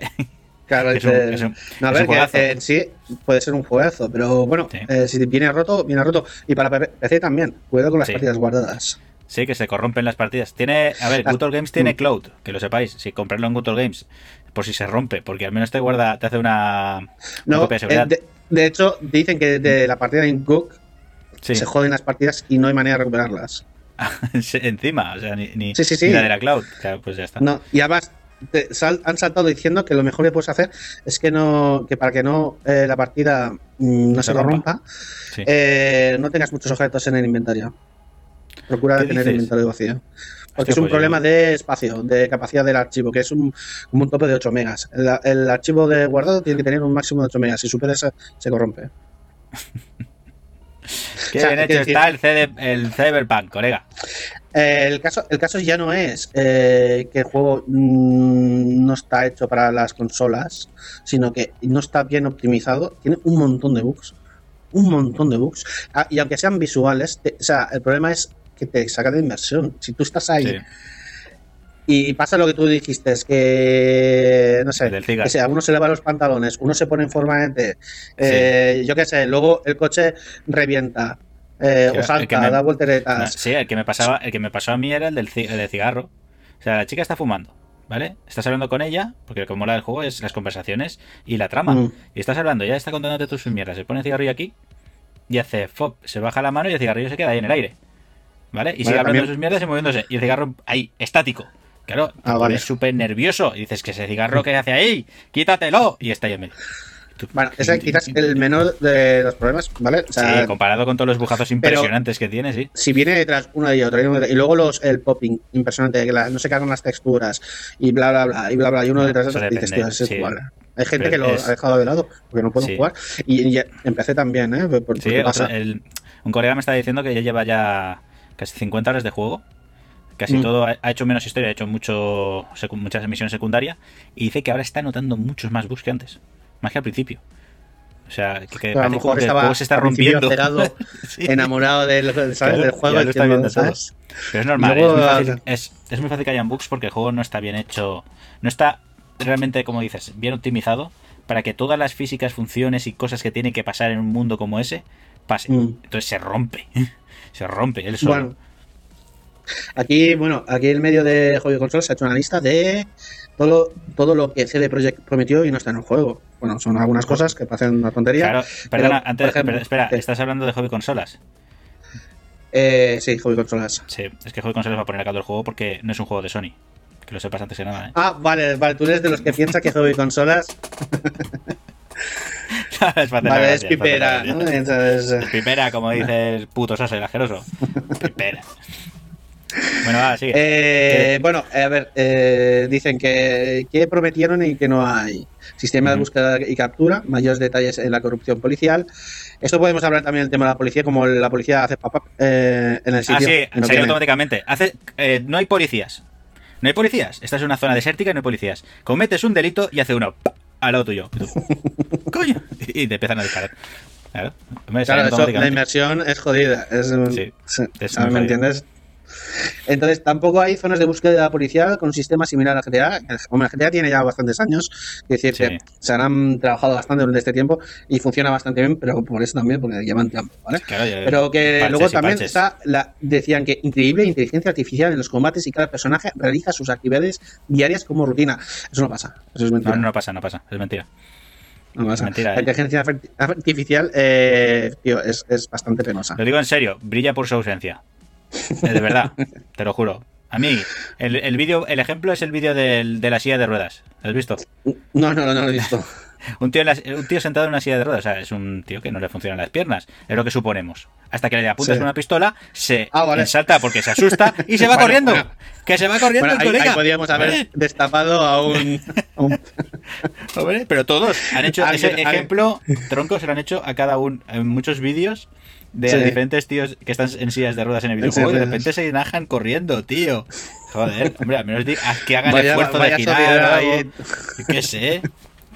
Claro, es un- es un- no, a ver, que eh, en sí puede ser un juegazo, pero bueno, Sí. eh, si viene roto, viene roto. Y para PC también, cuidado con las Sí. partidas guardadas. Sí, que se corrompen las partidas. Tiene, a ver, Ah, Old Games tiene mm. cloud, que lo sepáis. Si comprarlo en Old Games, por si se rompe, porque al menos te guarda, te hace una, una No, copia de seguridad. eh, de, de hecho, dicen que de la partida en GOG Sí. se joden las partidas y no hay manera de recuperarlas. Encima, o sea, ni, ni, Sí, sí, sí. ni la de la cloud. Pues ya está. No, y además te sal- han saltado diciendo que lo mejor que puedes hacer es que no que para que no eh, la partida mm, no Se se corrompa, rompa. Eh, no tengas muchos objetos en el inventario. Procura ¿Qué tener el inventario vacío. Porque Hostia, es un pues problema yo- de espacio, de capacidad del archivo, que es un, como un tope de 8 megas. El, el archivo de guardado tiene que tener un máximo de 8 megas. Si supera eso, se corrompe. Qué o sea, bien hecho decir- está el, CD, el Cyberpunk, colega. Eh, el, caso, el caso ya no es eh, que el juego mm, no está hecho para las consolas, sino que no está bien optimizado. Tiene un montón de bugs. Un montón de bugs. Ah, y aunque sean visuales, te- o sea, el problema es que te saca de inversión. Si tú estás ahí Sí. Y pasa lo que tú dijiste, es que, no sé, que sea, uno se lava los pantalones, uno se pone en forma de eh, yo qué sé, luego el coche revienta. eh, Sí, o salta, me- da No, volteretas. sí, el que me pasaba, el que me pasó a mí era el del, el del cigarro. O sea, la chica está fumando, ¿vale? Estás hablando con ella, porque como la del juego es las conversaciones y la trama. Mm. Y estás hablando, ya está contándote tus mierdas. Se pone el cigarrillo aquí y hace fop, se baja la mano y el cigarrillo se queda ahí en el aire. ¿Vale? Y sigue hablando también- de sus mierdas y moviéndose. Y el cigarro ahí, estático. Claro, Ah, vale. pones súper nervioso. Y dices que ese cigarro que hace ahí, quítatelo. Y está ahí en medio. Bueno, ese quizás el menor de los problemas, ¿vale? O sea, sí, comparado con todos los bujazos impresionantes que tiene, sí. si viene detrás una y otra, y, luego los, el popping impresionante, que la- no se cargan las texturas y bla, bla, bla, y bla, bla, y uno detrás de otro, dices, tío, es sí. igual. Hay gente Pero que lo es- ha dejado de lado porque no pueden Sí. jugar. Y, y empecé también, ¿eh? Por, Sí, pasa. el- un colega me está diciendo que ya lleva ya casi 50 horas de juego. Casi Mm. todo ha, ha hecho menos historia, ha hecho mucho muchas misiones secundarias. Y dice que ahora está notando muchos más bugs que antes. Más que al principio. O sea, que, que a lo mejor que el juego se está rompiendo. Sí. enamorado del, ¿sabes? Claro, del juego. lo está viendo todo. ¿sabes? Pero es normal, luego, es, muy fácil, es, es muy fácil que hayan bugs porque el juego no está bien hecho. No está realmente, como dices, bien optimizado para que todas las físicas, funciones y cosas que tienen que pasar en un mundo como ese pasen. Mm. Entonces se rompe. Se rompe él solo. Bueno, aquí, bueno, aquí en medio de de Consolas se ha hecho una lista de todo, todo lo que CD Projekt prometió y no está en el juego. Bueno, son algunas cosas que parecen una tontería. Claro, perdona, pero, antes, ejemplo, pero espera, estás hablando de hobby consolas. Eh, sí, de Consolas. Sí, es que hobby consolas va a poner acá el juego porque no es un juego de Sony. Que lo sepas antes que nada, ¿eh? Ah, vale, vale, tú eres de los que piensa que de Consolas es vale, es gracia, la pipera. ¿no? Entonces, Pipera, como dice el puto Sasa, el asqueroso. Pipera. Bueno, va, sigue. Eh, bueno, a ver, eh, dicen que, que prometieron y que no hay sistema de búsqueda y captura, mayores detalles en la corrupción policial. Esto podemos hablar también del tema de la policía, como la policía hace pop-up eh, en el sitio. Ah, sí, no salió automáticamente. Hace, eh, no hay policías. No hay policías. Esta es una zona desértica y no hay policías. Cometes un delito y hace uno al lado tuyo. Y tú, ¡Coño! Y te empiezan a disparar. Claro. Eso, la inmersión es jodida. Es, Sí, ¿Me entiendes? Entonces, tampoco hay zonas de búsqueda policial con un sistema similar a GTA. Hombre, GTA tiene ya bastantes años, es decir, Sí. que se han trabajado bastante durante este tiempo y funciona bastante bien, pero por eso también, porque llevan tiempo, ¿vale? Claro, ya- Pero que parches luego también parches. está la, decían que increíble inteligencia artificial en los combates y cada personaje realiza sus actividades diarias como rutina. Eso no pasa. Eso es mentira. No, no pasa, no pasa. Es mentira. No pasa. mentira, la ¿eh? inteligencia arti- artificial eh, tío, es, es bastante penosa. Lo digo en serio, brilla por su ausencia. Eh, De verdad, te lo juro. A mí, el, el vídeo, el ejemplo es el vídeo de la silla de ruedas. ¿Lo has visto? No, no, no, no lo he visto. Un tío, en la- un tío sentado en una silla de ruedas, o sea, es un tío que no le funcionan las piernas, es lo que suponemos. Hasta que le apuntas Sí. una pistola, se Ah, vale. salta porque se asusta y se va Bueno, corriendo. bueno. Que se va corriendo Bueno, el ahí, colega. ahí podríamos haber destapado a un, a un- hombre, pero todos han hecho ese ejemplo, tronco se lo han hecho a cada uno en muchos vídeos de Sí. diferentes tíos que están en sillas de ruedas en el videojuego y de repente se najan corriendo, tío. Joder, hombre, al menos que hagan Vaya- esfuerzo vaya de girar. Yo qué sé.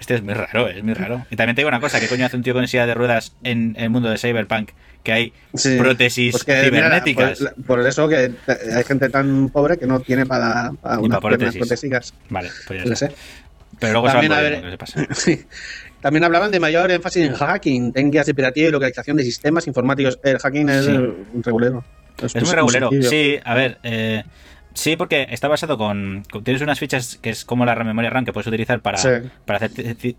Este es muy raro, es muy raro. Y también te digo una cosa, ¿qué coño hace un tío con silla de ruedas en el mundo de Cyberpunk? Que hay Sí. prótesis Pues que, mira, cibernéticas. por, por eso que hay gente tan pobre que no tiene para, para unas para prótesis. Vale, pues ya sé. Pero luego se van También, a ver, ¿qué se pasa? Sí. También hablaban de mayor énfasis en hacking, técnicas de piratería y localización de sistemas informáticos. El hacking es Sí. un regulero. Es muy regulero. sencillo. Sí, a ver, eh, Sí, porque está basado con, con- Tienes unas fichas que es como la memoria RAM que puedes utilizar para, Sí. para hacer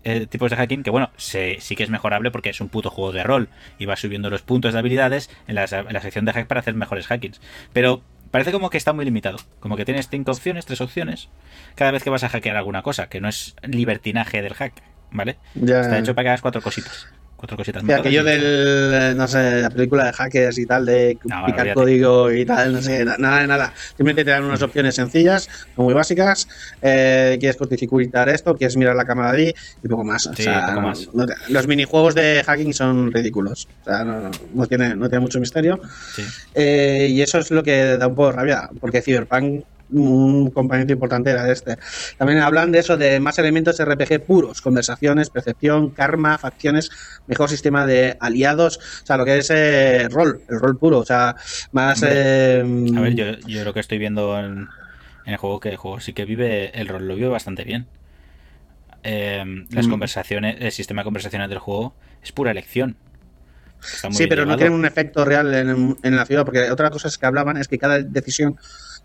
eh, tipos de hacking. Que bueno, se- sí que es mejorable porque es un puto juego de rol. Y vas subiendo los puntos de habilidades en la, en la sección de hack para hacer mejores hackings. Pero parece como que está muy limitado. Como que tienes cinco opciones, tres opciones. Cada vez que vas a hackear alguna cosa. Que no es libertinaje del hack. ¿Vale? Ya. Está hecho para que hagas cuatro cositas. Cuatro cositas. Más aquello del, eh, no sé, la película de hackers y tal, de No, picar código y tal, no sé, na- nada de nada. Simplemente te dan unas opciones sencillas, muy básicas. Eh, quieres cortocircuitar esto, quieres mirar la cámara de ahí y poco más. O Sí, sea, poco más. no te- los minijuegos de hacking son ridículos. O sea, no, no, no tiene, no tiene mucho misterio. Sí. Eh, y eso es lo que da un poco de rabia, porque Cyberpunk, un componente importante era este. También hablan de eso, de más elementos RPG puros, conversaciones, percepción, karma, facciones, mejor sistema de aliados, o sea, lo que es eh, rol, el rol puro, o sea, más... eh, A ver, yo, yo lo que estoy viendo en, en el juego, que el juego sí que vive, el rol lo vive bastante bien. Eh, las Mm. conversaciones, el sistema de conversaciones del juego es pura elección. Sí, pero no tienen un efecto real en, en la ciudad, porque otra cosa es que hablaban es que cada decisión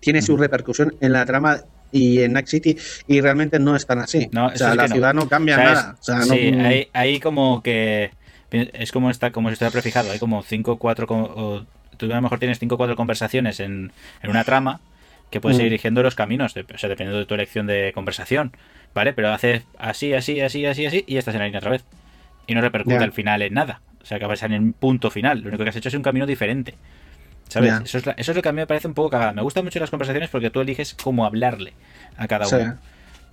tiene su repercusión en la trama y en Night City y realmente no es tan así. No, o sea, la que no. ciudad no cambia O sea, nada. O sea, no- sí, hay, hay como que. Es como está como si estuviera prefijado. Hay como 5 o 4. Tú a lo mejor tienes 5 o 4 conversaciones en, en una trama que puedes ir Mm. dirigiendo los caminos, o sea, dependiendo de tu elección de conversación. ¿Vale? Pero haces así, así, así, así, así y estás en la línea otra vez. Y no repercute al final en nada. O sea, acabas en un punto final. Lo único que has hecho es un camino diferente. ¿Sabes? Eso, es la- eso es lo que a mí me parece un poco cagada. Me gustan mucho las conversaciones porque tú eliges cómo hablarle a cada Sí. uno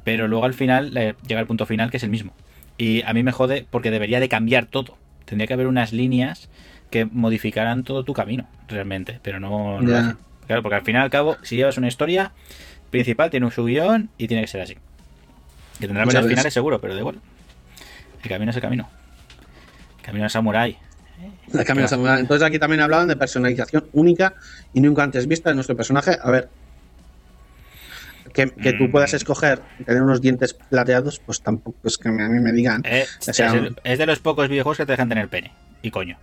pero luego al final eh, llega el punto final que es el mismo. Y a mí me jode porque debería de cambiar todo. Tendría que haber unas líneas que modificaran todo tu camino, realmente, pero no, hace. Claro, porque al fin y al cabo, si llevas una historia principal, tiene un guion y tiene que ser así. Que tendrá varios finales seguro, pero da igual. El camino es el camino. El camino del samurái. La. Entonces aquí también hablaban de personalización única y nunca antes vista de nuestro personaje. A ver, que, que tú Mm. puedas escoger tener unos dientes plateados, pues tampoco es que a mí me digan. Eh, O sea, es, el- es de los pocos videojuegos que te dejan tener pene. Y coño.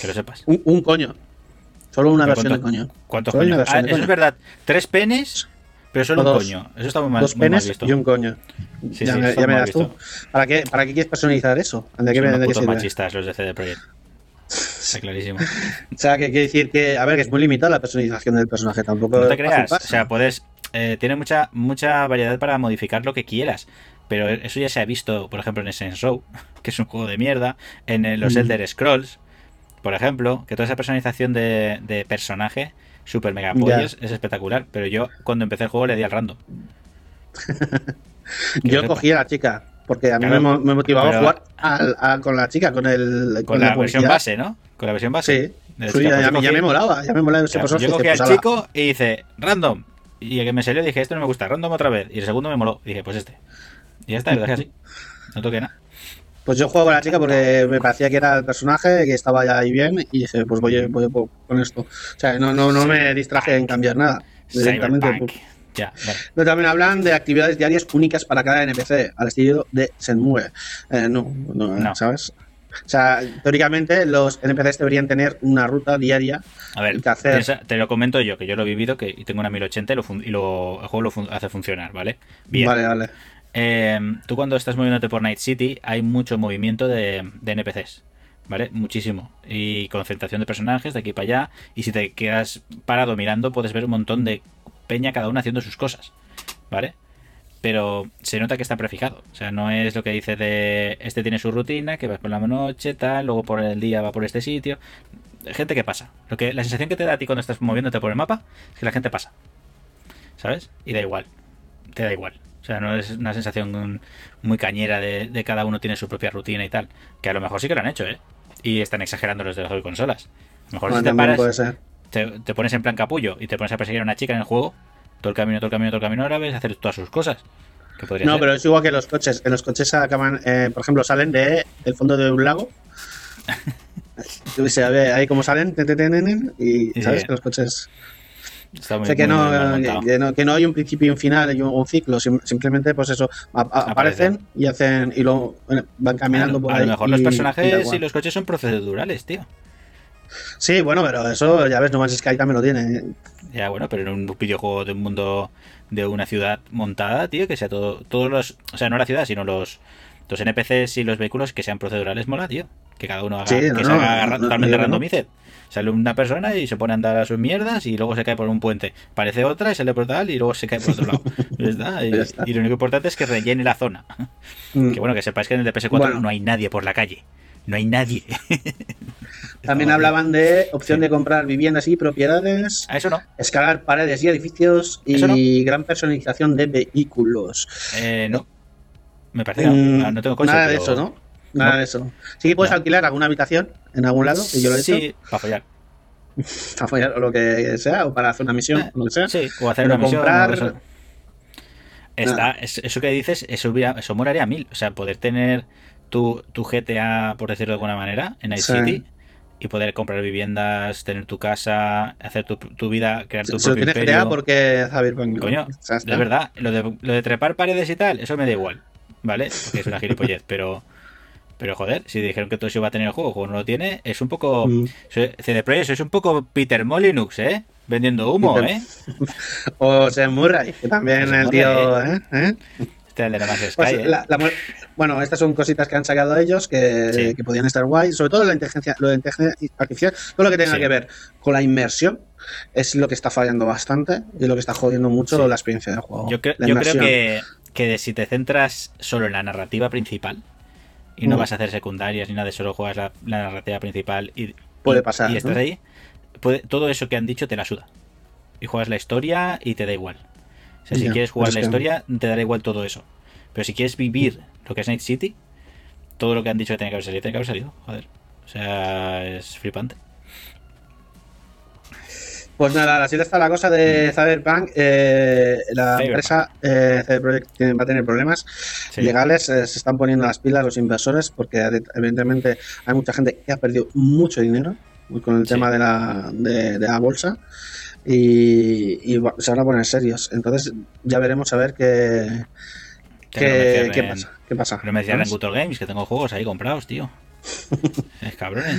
Que lo sepas. Un, un coño. Solo una versión de ¿cuánto- coño. ¿Cuántos coños? Ah, eso coño. es verdad. Tres penes, pero solo un dos. coño. Eso está muy mal, Dos mal penes visto. y un coño. Sí, ya sí, me, ya me mal das tú. ¿Para qué, ¿Para qué quieres personalizar eso? ¿De qué, Son unos putos machistas los de CD Projekt. Está clarísimo. O sea, que quiere decir que, a ver, que es muy limitada la personalización del personaje. Tampoco No te creas. O sea, puedes. eh, tiene mucha, mucha variedad para modificar lo que quieras. Pero eso ya se ha visto, por ejemplo, en Essence Row, que es un juego de mierda. En eh, los Mm. Elder Scrolls, por ejemplo, que toda esa personalización de, de personaje, super mega pollos, es espectacular. Pero yo, cuando empecé el juego, le di al random. Yo cogí a la chica, porque a mí Claro, me, me motivaba pero- jugar a- con la chica, con el Con la la versión base, ¿no? Con la versión base. Sí, la Sí, chica, ya, pues me- ya cogí- me molaba, ya me molaba ese Claro, yo cogí al pues, chico y hice random. Y el que me salió dije, esto no me gusta, random otra vez. Y el segundo me moló. Y dije, pues este. Y ya está, lo dejé así. No toqué nada. Pues yo juego con la chica porque me parecía que era el personaje, que estaba ya ahí bien, y dije, pues voy, voy con esto. O sea, no, no, no me distraje en cambiar nada. Directamente. Pues. Ya, vale. Pero también hablan de actividades diarias únicas para cada NPC, al estilo de Shenmue. Eh, no, no, No. ¿sabes? O sea, teóricamente los NPCs deberían tener una ruta diaria A ver, ¿Qué hacer? te lo comento yo, que yo lo he vivido que y tengo una 1080 y, lo, y lo- el juego lo fun- hace funcionar, ¿vale? Bien. Vale, vale. Eh, tú cuando estás moviéndote por Night City hay mucho movimiento de, de NPCs, ¿vale? Muchísimo. Y concentración de personajes de aquí para allá. Y si te quedas parado mirando puedes ver un montón de peña cada uno haciendo sus cosas, ¿vale? Pero se nota que está prefijado. O sea, no es lo que dice de este tiene su rutina, que vas por la noche, tal, luego por el día va por este sitio. Gente que pasa. Lo que, la sensación que te da a ti cuando estás moviéndote por el mapa es que la gente pasa. ¿Sabes? Y da igual. Te da igual. O sea, no es una sensación muy cañera de, de cada uno tiene su propia rutina y tal. Que a lo mejor sí que lo han hecho, ¿eh? Y están exagerando los de las consolas. A lo mejor Bueno, si te también paras, puede ser. te, te pones en plan capullo y te pones a perseguir a una chica en el juego, todo el camino, todo el camino, todo el camino, ahora ves hacer todas sus cosas. Que No, ser. pero es igual que los coches. En los coches acaban, eh, por ejemplo, salen de, del fondo de un lago. Se ve ahí como salen, te, te, te, te, te, y Sí. sabes que los coches. Está O muy, sea, que muy no, que, no, que no hay un principio y un final y un, un ciclo. sim- simplemente, pues eso, a- a- aparecen y hacen y lo van caminando a, por a ahí. lo mejor y- los personajes y los coches son procedurales, tío. Sí, bueno, pero eso ya ves, No Man's Sky también lo tiene. Ya, bueno, pero en un videojuego de un mundo de una ciudad montada, tío, que sea todo, todos los, o sea, no la ciudad, sino los, los NPCs y los vehículos que sean procedurales, mola, tío. Que cada uno haga, Sí, que se haga no, no, totalmente randomized. Sale una persona y se pone a andar a sus mierdas y luego se cae por un puente. Parece otra y sale por tal y luego se cae por otro lado. Y, lo único importante es que rellene la zona. Mm. Que bueno, que sepáis que en el de PS4 Bueno. no hay nadie por la calle. No hay nadie. También hablaban de opción Sí. de comprar viviendas y propiedades, A eso no. escalar paredes y edificios y gran personalización de vehículos. Eh, no. Me parece no. Mm, no tengo coche. nada de eso, ¿no? Nada No. de eso. Sí que puedes No. alquilar alguna habitación en algún lado, que yo lo he hecho, Sí, para follar. para follar o lo que sea, o para hacer una misión, Eh, o lo que sea. Sí, o hacer Pero una misión. comprar-. Está, es- eso que dices, eso, hubiera, eso moraría a mil. O sea, poder tener tu, tu GTA, por decirlo de alguna manera, en Night Sí. City y poder comprar viviendas, tener tu casa, hacer tu, tu vida, crear tu propio tienes imperio. Porque no. Coño, es verdad, lo de, lo de trepar paredes y tal, eso me da igual, ¿vale? Porque es una gilipollez, pero... Pero joder, si dijeron que todo eso iba a tener el juego, el juego no lo tiene, es un poco... Mm. CD Projekt es un poco Peter Molyneux, ¿eh? Vendiendo humo, ¿eh? O Sam Murray, que también el tío. Murray, ¿eh? ¿eh? Este es el de la Sky, Pues ¿eh? la- la mu- bueno, estas son cositas que han sacado ellos que, Sí. que podían estar guay. Sobre todo la inteligencia, lo de inteligencia artificial, todo lo que tenga Sí. que ver con la inmersión es lo que está fallando bastante y lo que está jodiendo mucho Sí. la experiencia del juego. Yo, creo- La yo creo inmersión. que, que si te centras solo en la narrativa principal y no Mm. vas a hacer secundarias ni nada de solo juegas la, la narrativa principal y, Puede pasar, y estás ¿no? ahí, puede- todo eso que han dicho te la suda. Y juegas la historia y te da igual. O sea, si quieres jugar la que- historia, te dará igual todo eso. Pero si quieres vivir lo que es Night City, todo lo que han dicho que tiene que haber salido, tiene que haber salido. Joder. O sea, es flipante. Pues nada, así está la cosa de Cyberpunk. Eh, la Cyberpunk. empresa eh, tiene- va a tener problemas Sí. legales. eh, se están poniendo las pilas los inversores porque evidentemente hay mucha gente que ha perdido mucho dinero con el Sí. tema de la, de, de la bolsa y, se van a poner serios. Entonces ya veremos a ver qué, qué, pasa. ¿Qué pasa? No me decían en. Gutor Games que tengo juegos ahí comprados, tío. es cabrones.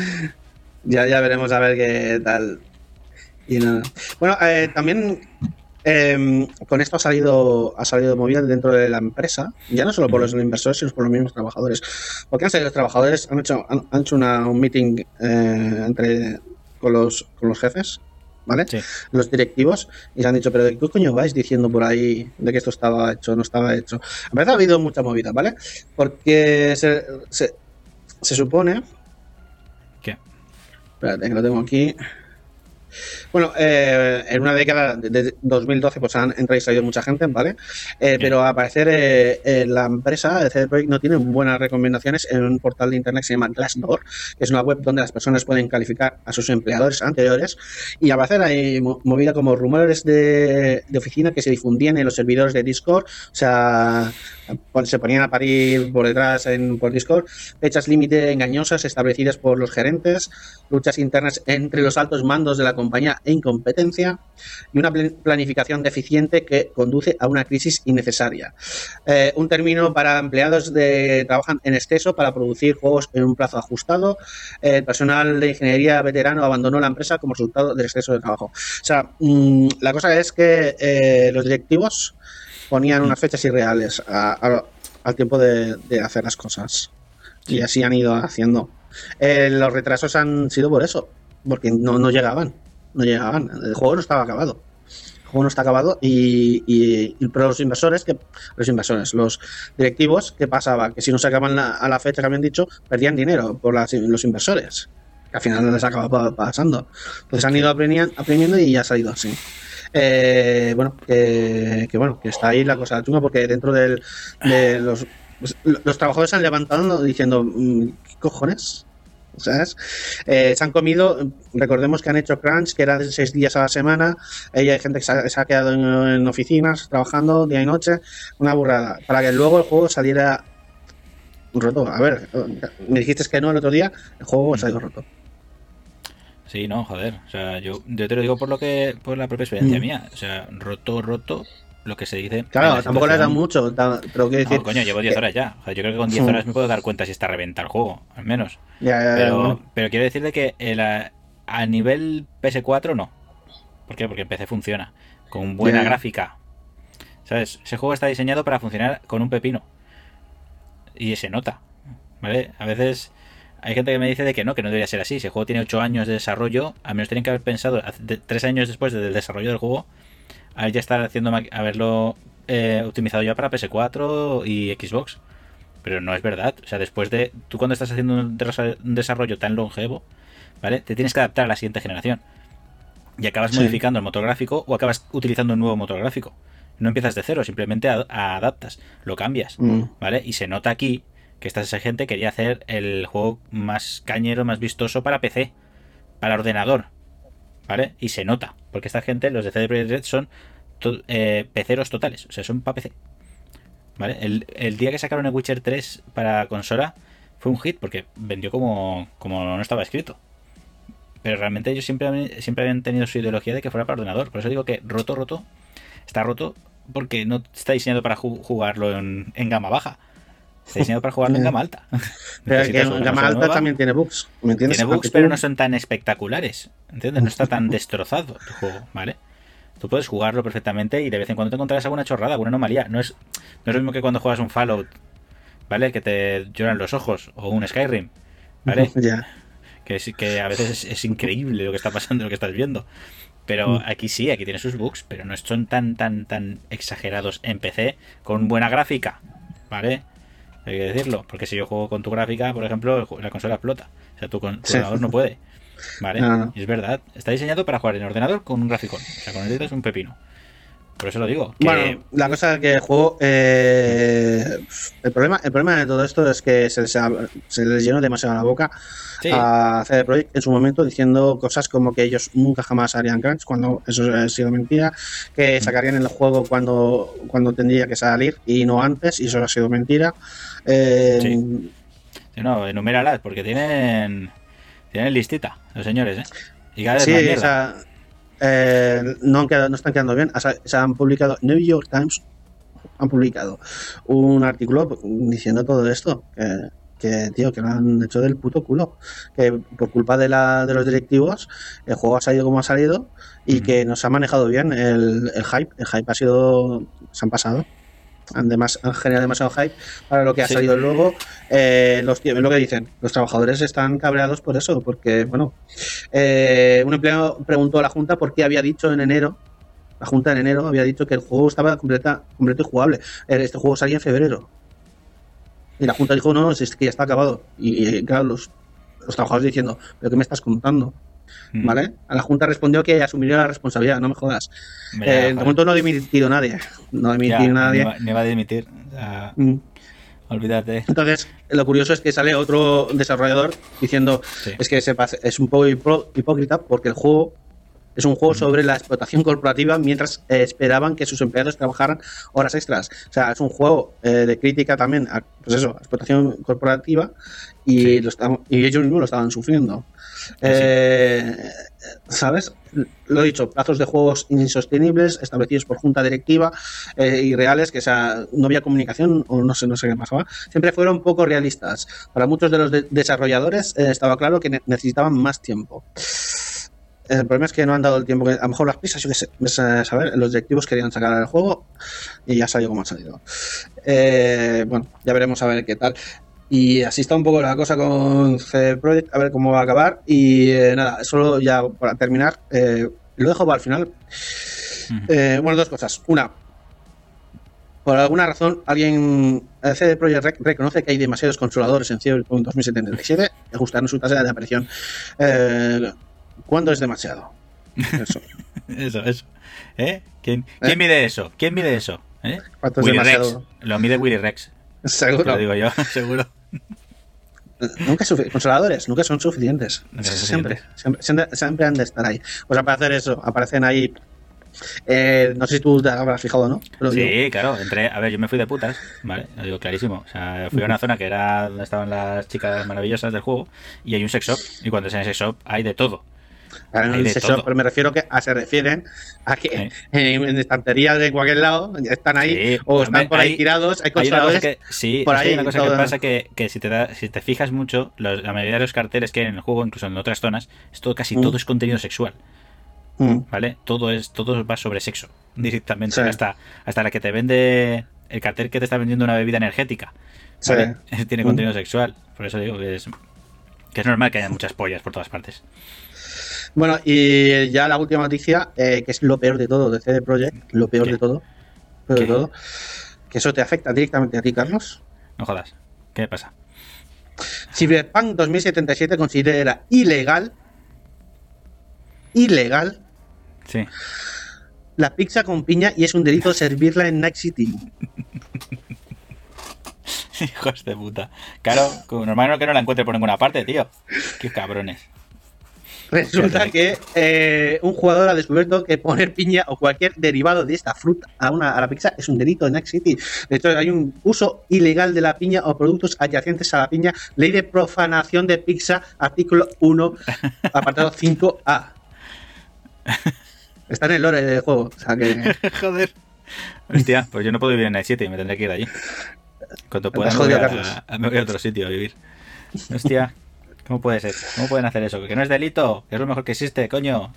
Ya, ya veremos a ver qué tal. Y nada. Bueno, eh, también eh, con esto ha salido, ha salido movida dentro de la empresa, ya no solo por los inversores, sino por los mismos trabajadores. Porque han salido los trabajadores, han hecho, han, han hecho una- un meeting eh, entre con los, con los jefes, ¿vale? Sí. Los directivos, y se han dicho, pero ¿de qué coño vais diciendo por ahí de que esto estaba hecho, no estaba hecho? A veces ha habido mucha movida, ¿vale? Porque se, se, se supone ¿Qué? Espérate, que lo tengo aquí. Bueno, eh, en una década de, de 2012 pues han entrado y salido mucha gente, ¿vale? Eh, pero al parecer eh, eh, la empresa, el CD Projekt, no tiene buenas recomendaciones en un portal de internet que se llama Glassdoor, que es una web donde las personas pueden calificar a sus empleadores anteriores. Y al parecer hay mo- movida como rumores de, de oficina que se difundían en los servidores de Discord, o sea, pon- se ponían a parir por detrás en, por Discord, fechas límite engañosas establecidas por los gerentes, luchas internas entre los altos mandos de la compañía e incompetencia y una pl- planificación deficiente que conduce a una crisis innecesaria. Eh, un término para empleados de trabajan en exceso para producir juegos en un plazo ajustado. El personal de ingeniería veterano abandonó la empresa como resultado del exceso de trabajo. O sea, mm, la cosa es que eh, los directivos ponían unas fechas irreales al tiempo de, hacer las cosas. Y así han ido haciendo. Eh, los retrasos han sido por eso, porque no llegaban. No llegaban. El juego no estaba acabado. El juego no está acabado y, y- y- pero los inversores, que los inversores, los directivos, ¿qué pasaba? Que si no se acaban la- a la fecha que habían dicho, perdían dinero por las- los inversores. Que al final no les acaba pa- pasando. Entonces han ido aprendiendo, aprendiendo y ya ha salido así. Eh, bueno, que, que bueno, que está ahí la cosa chunga porque dentro del, de los, pues, los trabajadores se han levantado diciendo, mm, ¿qué cojones? ¿Sabes? Eh, se han comido, recordemos que han hecho crunch, que era de seis días a la semana, y hay gente que se ha, se ha quedado en, en oficinas trabajando día y noche, una burrada, para que luego el juego saliera roto. A ver, me dijiste que no el otro día, el juego salió roto. Sí, no, joder. O sea, yo, yo te lo digo por lo que por la propia experiencia Mm. mía. O sea, roto, roto, lo que se dice. Claro, la tampoco le situación. mucho, pero quiero decir, No, coño, llevo 10 que- horas ya. O sea, yo creo que con 10 Mm. horas me puedo dar cuenta si está reventado el juego, al menos. ya, ya, ya, Pero, bueno. pero quiero decirle que el, a nivel PS4 no. ¿Por qué? Porque en PC funciona. Con buena gráfica. ¿Sabes? Ese juego está diseñado para funcionar con un pepino. Y se nota. ¿Vale? A veces hay gente que me dice de que no, que no debería ser así. Si el juego tiene 8 años de desarrollo, al menos tienen que haber pensado, 3 años después del desarrollo del juego, a ya estar haciendo, haberlo eh, optimizado ya para PS4 y Xbox. Pero no es verdad. O sea, después de. Tú cuando estás haciendo un desa- un desarrollo tan longevo, ¿vale? Te tienes que adaptar a la siguiente generación. Y acabas Sí. modificando el motor gráfico o acabas utilizando un nuevo motor gráfico. No empiezas de cero, simplemente adaptas, lo cambias, Mm. ¿vale? Y se nota aquí que esta gente quería hacer el juego más cañero, más vistoso para PC, para ordenador, ¿vale? Y se nota, porque esta gente, los de CD Projekt Red, son eh, peceros totales, o sea, son para PC. ¿Vale? El, el día que sacaron el Witcher 3 para consola fue un hit porque vendió como, como no estaba escrito. Pero realmente ellos siempre, siempre habían tenido su ideología de que fuera para ordenador. Por eso digo que roto, roto, está roto porque no está diseñado para ju- jugarlo en, en gama baja. Está diseñado para jugarlo en gama alta. Pero que en gama alta nueva. también tiene bugs. ¿Me entiendes? Tiene bugs, pero no son tan espectaculares. ¿Entiendes? No está tan destrozado tu juego, ¿vale? Tú puedes jugarlo perfectamente y de vez en cuando te encontrarás alguna chorrada, alguna anomalía. No es, no es lo mismo que cuando juegas un Fallout, ¿vale? Que te lloran los ojos, o un Skyrim, ¿vale? Que, sí- que a veces es, es increíble lo que está pasando, lo que estás viendo. Pero aquí sí, aquí tiene sus bugs, pero no son tan, tan, tan exagerados en PC con buena gráfica, ¿vale? Hay que decirlo, porque si yo juego con tu gráfica, por ejemplo, el la consola explota. O sea, tu, con- tu Sí. ordenador no puede. ¿Vale? No, es verdad, está diseñado para jugar en ordenador con un gráfico. O sea, con necesitas un pepino. Por eso lo digo. Que, Bueno, la cosa es que el juego. eh, el, problema, el problema de todo esto es que se les, se les llenó demasiado la boca Sí. a CD Projekt en su momento diciendo cosas como que ellos nunca jamás harían crunch, cuando eso ha sido mentira, que sacarían el juego cuando, cuando tendría que salir y no antes, y eso ha sido mentira. Eh, Sí. No, enuméralas, porque tienen. Tienen listita, los señores, ¿eh? Y cada vez Sí, más o sea, eh, no, han quedado- no están quedando bien. O sea, se han publicado, New York Times han publicado un artículo diciendo todo esto. Que, que, tío, que lo han hecho del puto culo. Que por culpa de, la, de los directivos, el juego ha salido como ha salido y que no se ha manejado bien el, el hype. El hype ha sido. Se han pasado. Han, demas- han generado demasiado hype para lo que ha Sí. salido luego. Eh, los, lo que dicen, los trabajadores están cabreados por eso, porque, bueno, eh, un empleado preguntó a la Junta por qué había dicho en enero, la Junta en enero había dicho que el juego estaba completa, completo y jugable. Eh, Este juego salía en febrero. Y la Junta dijo, no, es que ya está acabado. Y, y, claro, los, los trabajadores diciendo, ¿pero qué me estás contando? Mm. ¿Vale? A la Junta respondió que asumiría la responsabilidad, no me jodas. Ya, Eh, de momento no ha dimitido nadie. No ha Ya, dimitido ni, nadie. va, ni va a dimitir. Mm. olvídate. Entonces, lo curioso es que sale otro desarrollador diciendo Sí. es que se pasa- es un poco hipó- hipócrita porque el juego es un juego sobre la explotación corporativa mientras eh, esperaban que sus empleados trabajaran horas extras. O sea, es un juego eh, de crítica también a pues eso, a explotación corporativa y, Sí. lo y ellos mismos lo estaban sufriendo. Eh, ¿Sabes? Lo he dicho, plazos de juegos insostenibles establecidos por junta directiva eh, y reales, que sea, no había comunicación o no sé, no sé qué pasaba. Siempre fueron poco realistas. Para muchos de los de- desarrolladores eh, estaba claro que ne- necesitaban más tiempo. El problema es que no han dado el tiempo a lo mejor las prisas, yo qué sé, saber, los directivos querían sacar el juego y ya salió como ha salido. Bueno, ya veremos a ver qué tal. Y así está un poco la cosa con CD Projekt, a ver cómo va a acabar. Y eh, nada, solo ya para terminar, eh, lo dejo para el final. Eh, bueno, dos cosas. Una, por alguna razón, alguien, eh, CD Projekt Rec- reconoce que hay demasiados controladores en Cyberpunk 2077 y ajustaron su tasa de aparición. Eh, ¿Cuándo es demasiado? Eso. Eso, eso. ¿Eh? ¿Quién, quién ¿Eh? mide eso? ¿Quién mide eso? ¿Eh? ¿Cuánto es Willy Rex. Lo mide Willy Rex. Te Seguro. lo digo yo, seguro. Nunca consoladores, nunca son suficientes. Nunca son Siempre, suficientes. siempre, siempre, siempre han de estar ahí. Pues para hacer eso, aparecen ahí. eh, no sé si tú te habrás fijado, ¿no? Pero Sí, claro, entré, a ver, yo me fui de putas, ¿vale? Lo digo clarísimo. O sea, fui a una zona que era donde estaban las chicas maravillosas del juego y hay un sex shop. Y cuando es en el sex shop hay de todo. Hay pero me refiero que a se refieren a que Sí. en, estanterías de cualquier lado están ahí Sí, o están por ahí hay- tirados, hay Hay consoladores. que, sí, por que hay ahí, una cosa todo. que pasa que, que si, te da, si te fijas mucho, los- la mayoría de los carteles que hay en el juego, incluso en otras zonas, es todo, casi Mm. todo es contenido sexual, Mm. ¿vale? Todo es todo va sobre sexo, directamente. Hasta, hasta la que te vende el cartel que te está vendiendo una bebida energética, Sí. ¿vale? Tiene Mm. contenido sexual. Por eso digo que es, que es normal que haya muchas pollas por todas partes. Bueno, y ya la última noticia, eh, que es lo peor de todo de CD Projekt, lo peor ¿Qué? de todo, peor de todo, que eso te afecta directamente a ti, Carlos. No jodas. ¿Qué pasa? Cyberpunk 2077 considera ilegal, ilegal, Sí. la pizza con piña y es un delito servirla en Night City. Hijos de puta. Claro, normal que no la encuentre por ninguna parte, tío. Qué cabrones. Resulta que eh, un jugador ha descubierto que poner piña o cualquier derivado de esta fruta a, una, a la pizza es un delito en Night City. De hecho, hay un uso ilegal de la piña o productos adyacentes a la piña. Ley de profanación de pizza, artículo 1, apartado 5A. Está en el lore del juego. O sea que. Joder. Hostia, pues yo no puedo vivir en Night City, me tendré que ir allí. Cuando pueda me voy, a, me voy a otro sitio a vivir. Hostia, ¿cómo puede ser? ¿Cómo pueden hacer eso? ¿Que no es delito? Que es lo mejor que existe, coño.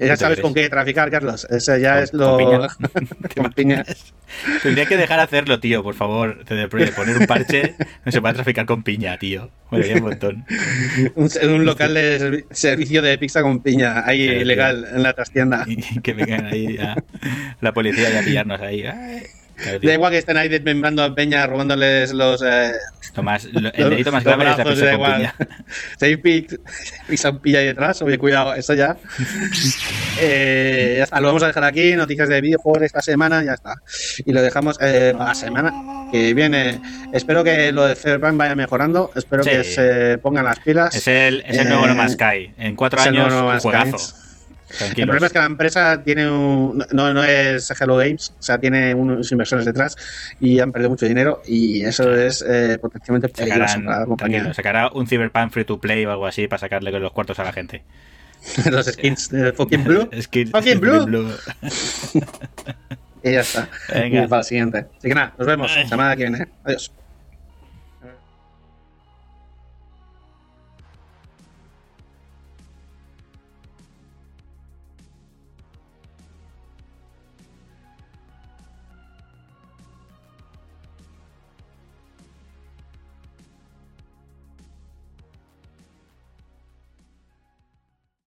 Ya sabes con qué traficar, Carlos. Ese ya Con- es lo. con piña. con piña. Tendría que dejar hacerlo, tío, por favor. De poner un parche, no se puede traficar con piña, tío. Me un montón. Un, un local de servi- servicio de pizza con piña, ahí tío. ilegal, en la trastienda. Y que vengan ahí a, la policía y a pillarnos ahí. Ay, claro. Da igual que estén ahí desmembrando a Peña, robándoles los. Eh, Lo más- lo- el delito más grave es la pizza con igual. piña. Pi- pizza piña ahí detrás, oye, cuidado, eso ya. Eh, ya está, lo vamos a dejar aquí. Noticias de videojuegos esta semana, ya está. Y lo dejamos eh, la semana que viene. Espero que lo de Cyberpunk vaya mejorando. Espero Sí. que se pongan las pilas. Es el, es el Eh, nuevo No Man's Sky. En cuatro años, un juegazo. Sky. El problema es que la empresa tiene un, no, no es Hello Games, o sea, tiene unos inversores detrás y han perdido mucho dinero y eso es eh, potencialmente peligroso Sacarán, para la compañía. tranquilo, sacará un Cyberpunk free to play o algo así para sacarle los cuartos a la gente. Los skins de Fucking Blue que- Fucking Blue. y ya está. Venga. Y para el siguiente. Así que nada, nos vemos semana que viene. Adiós.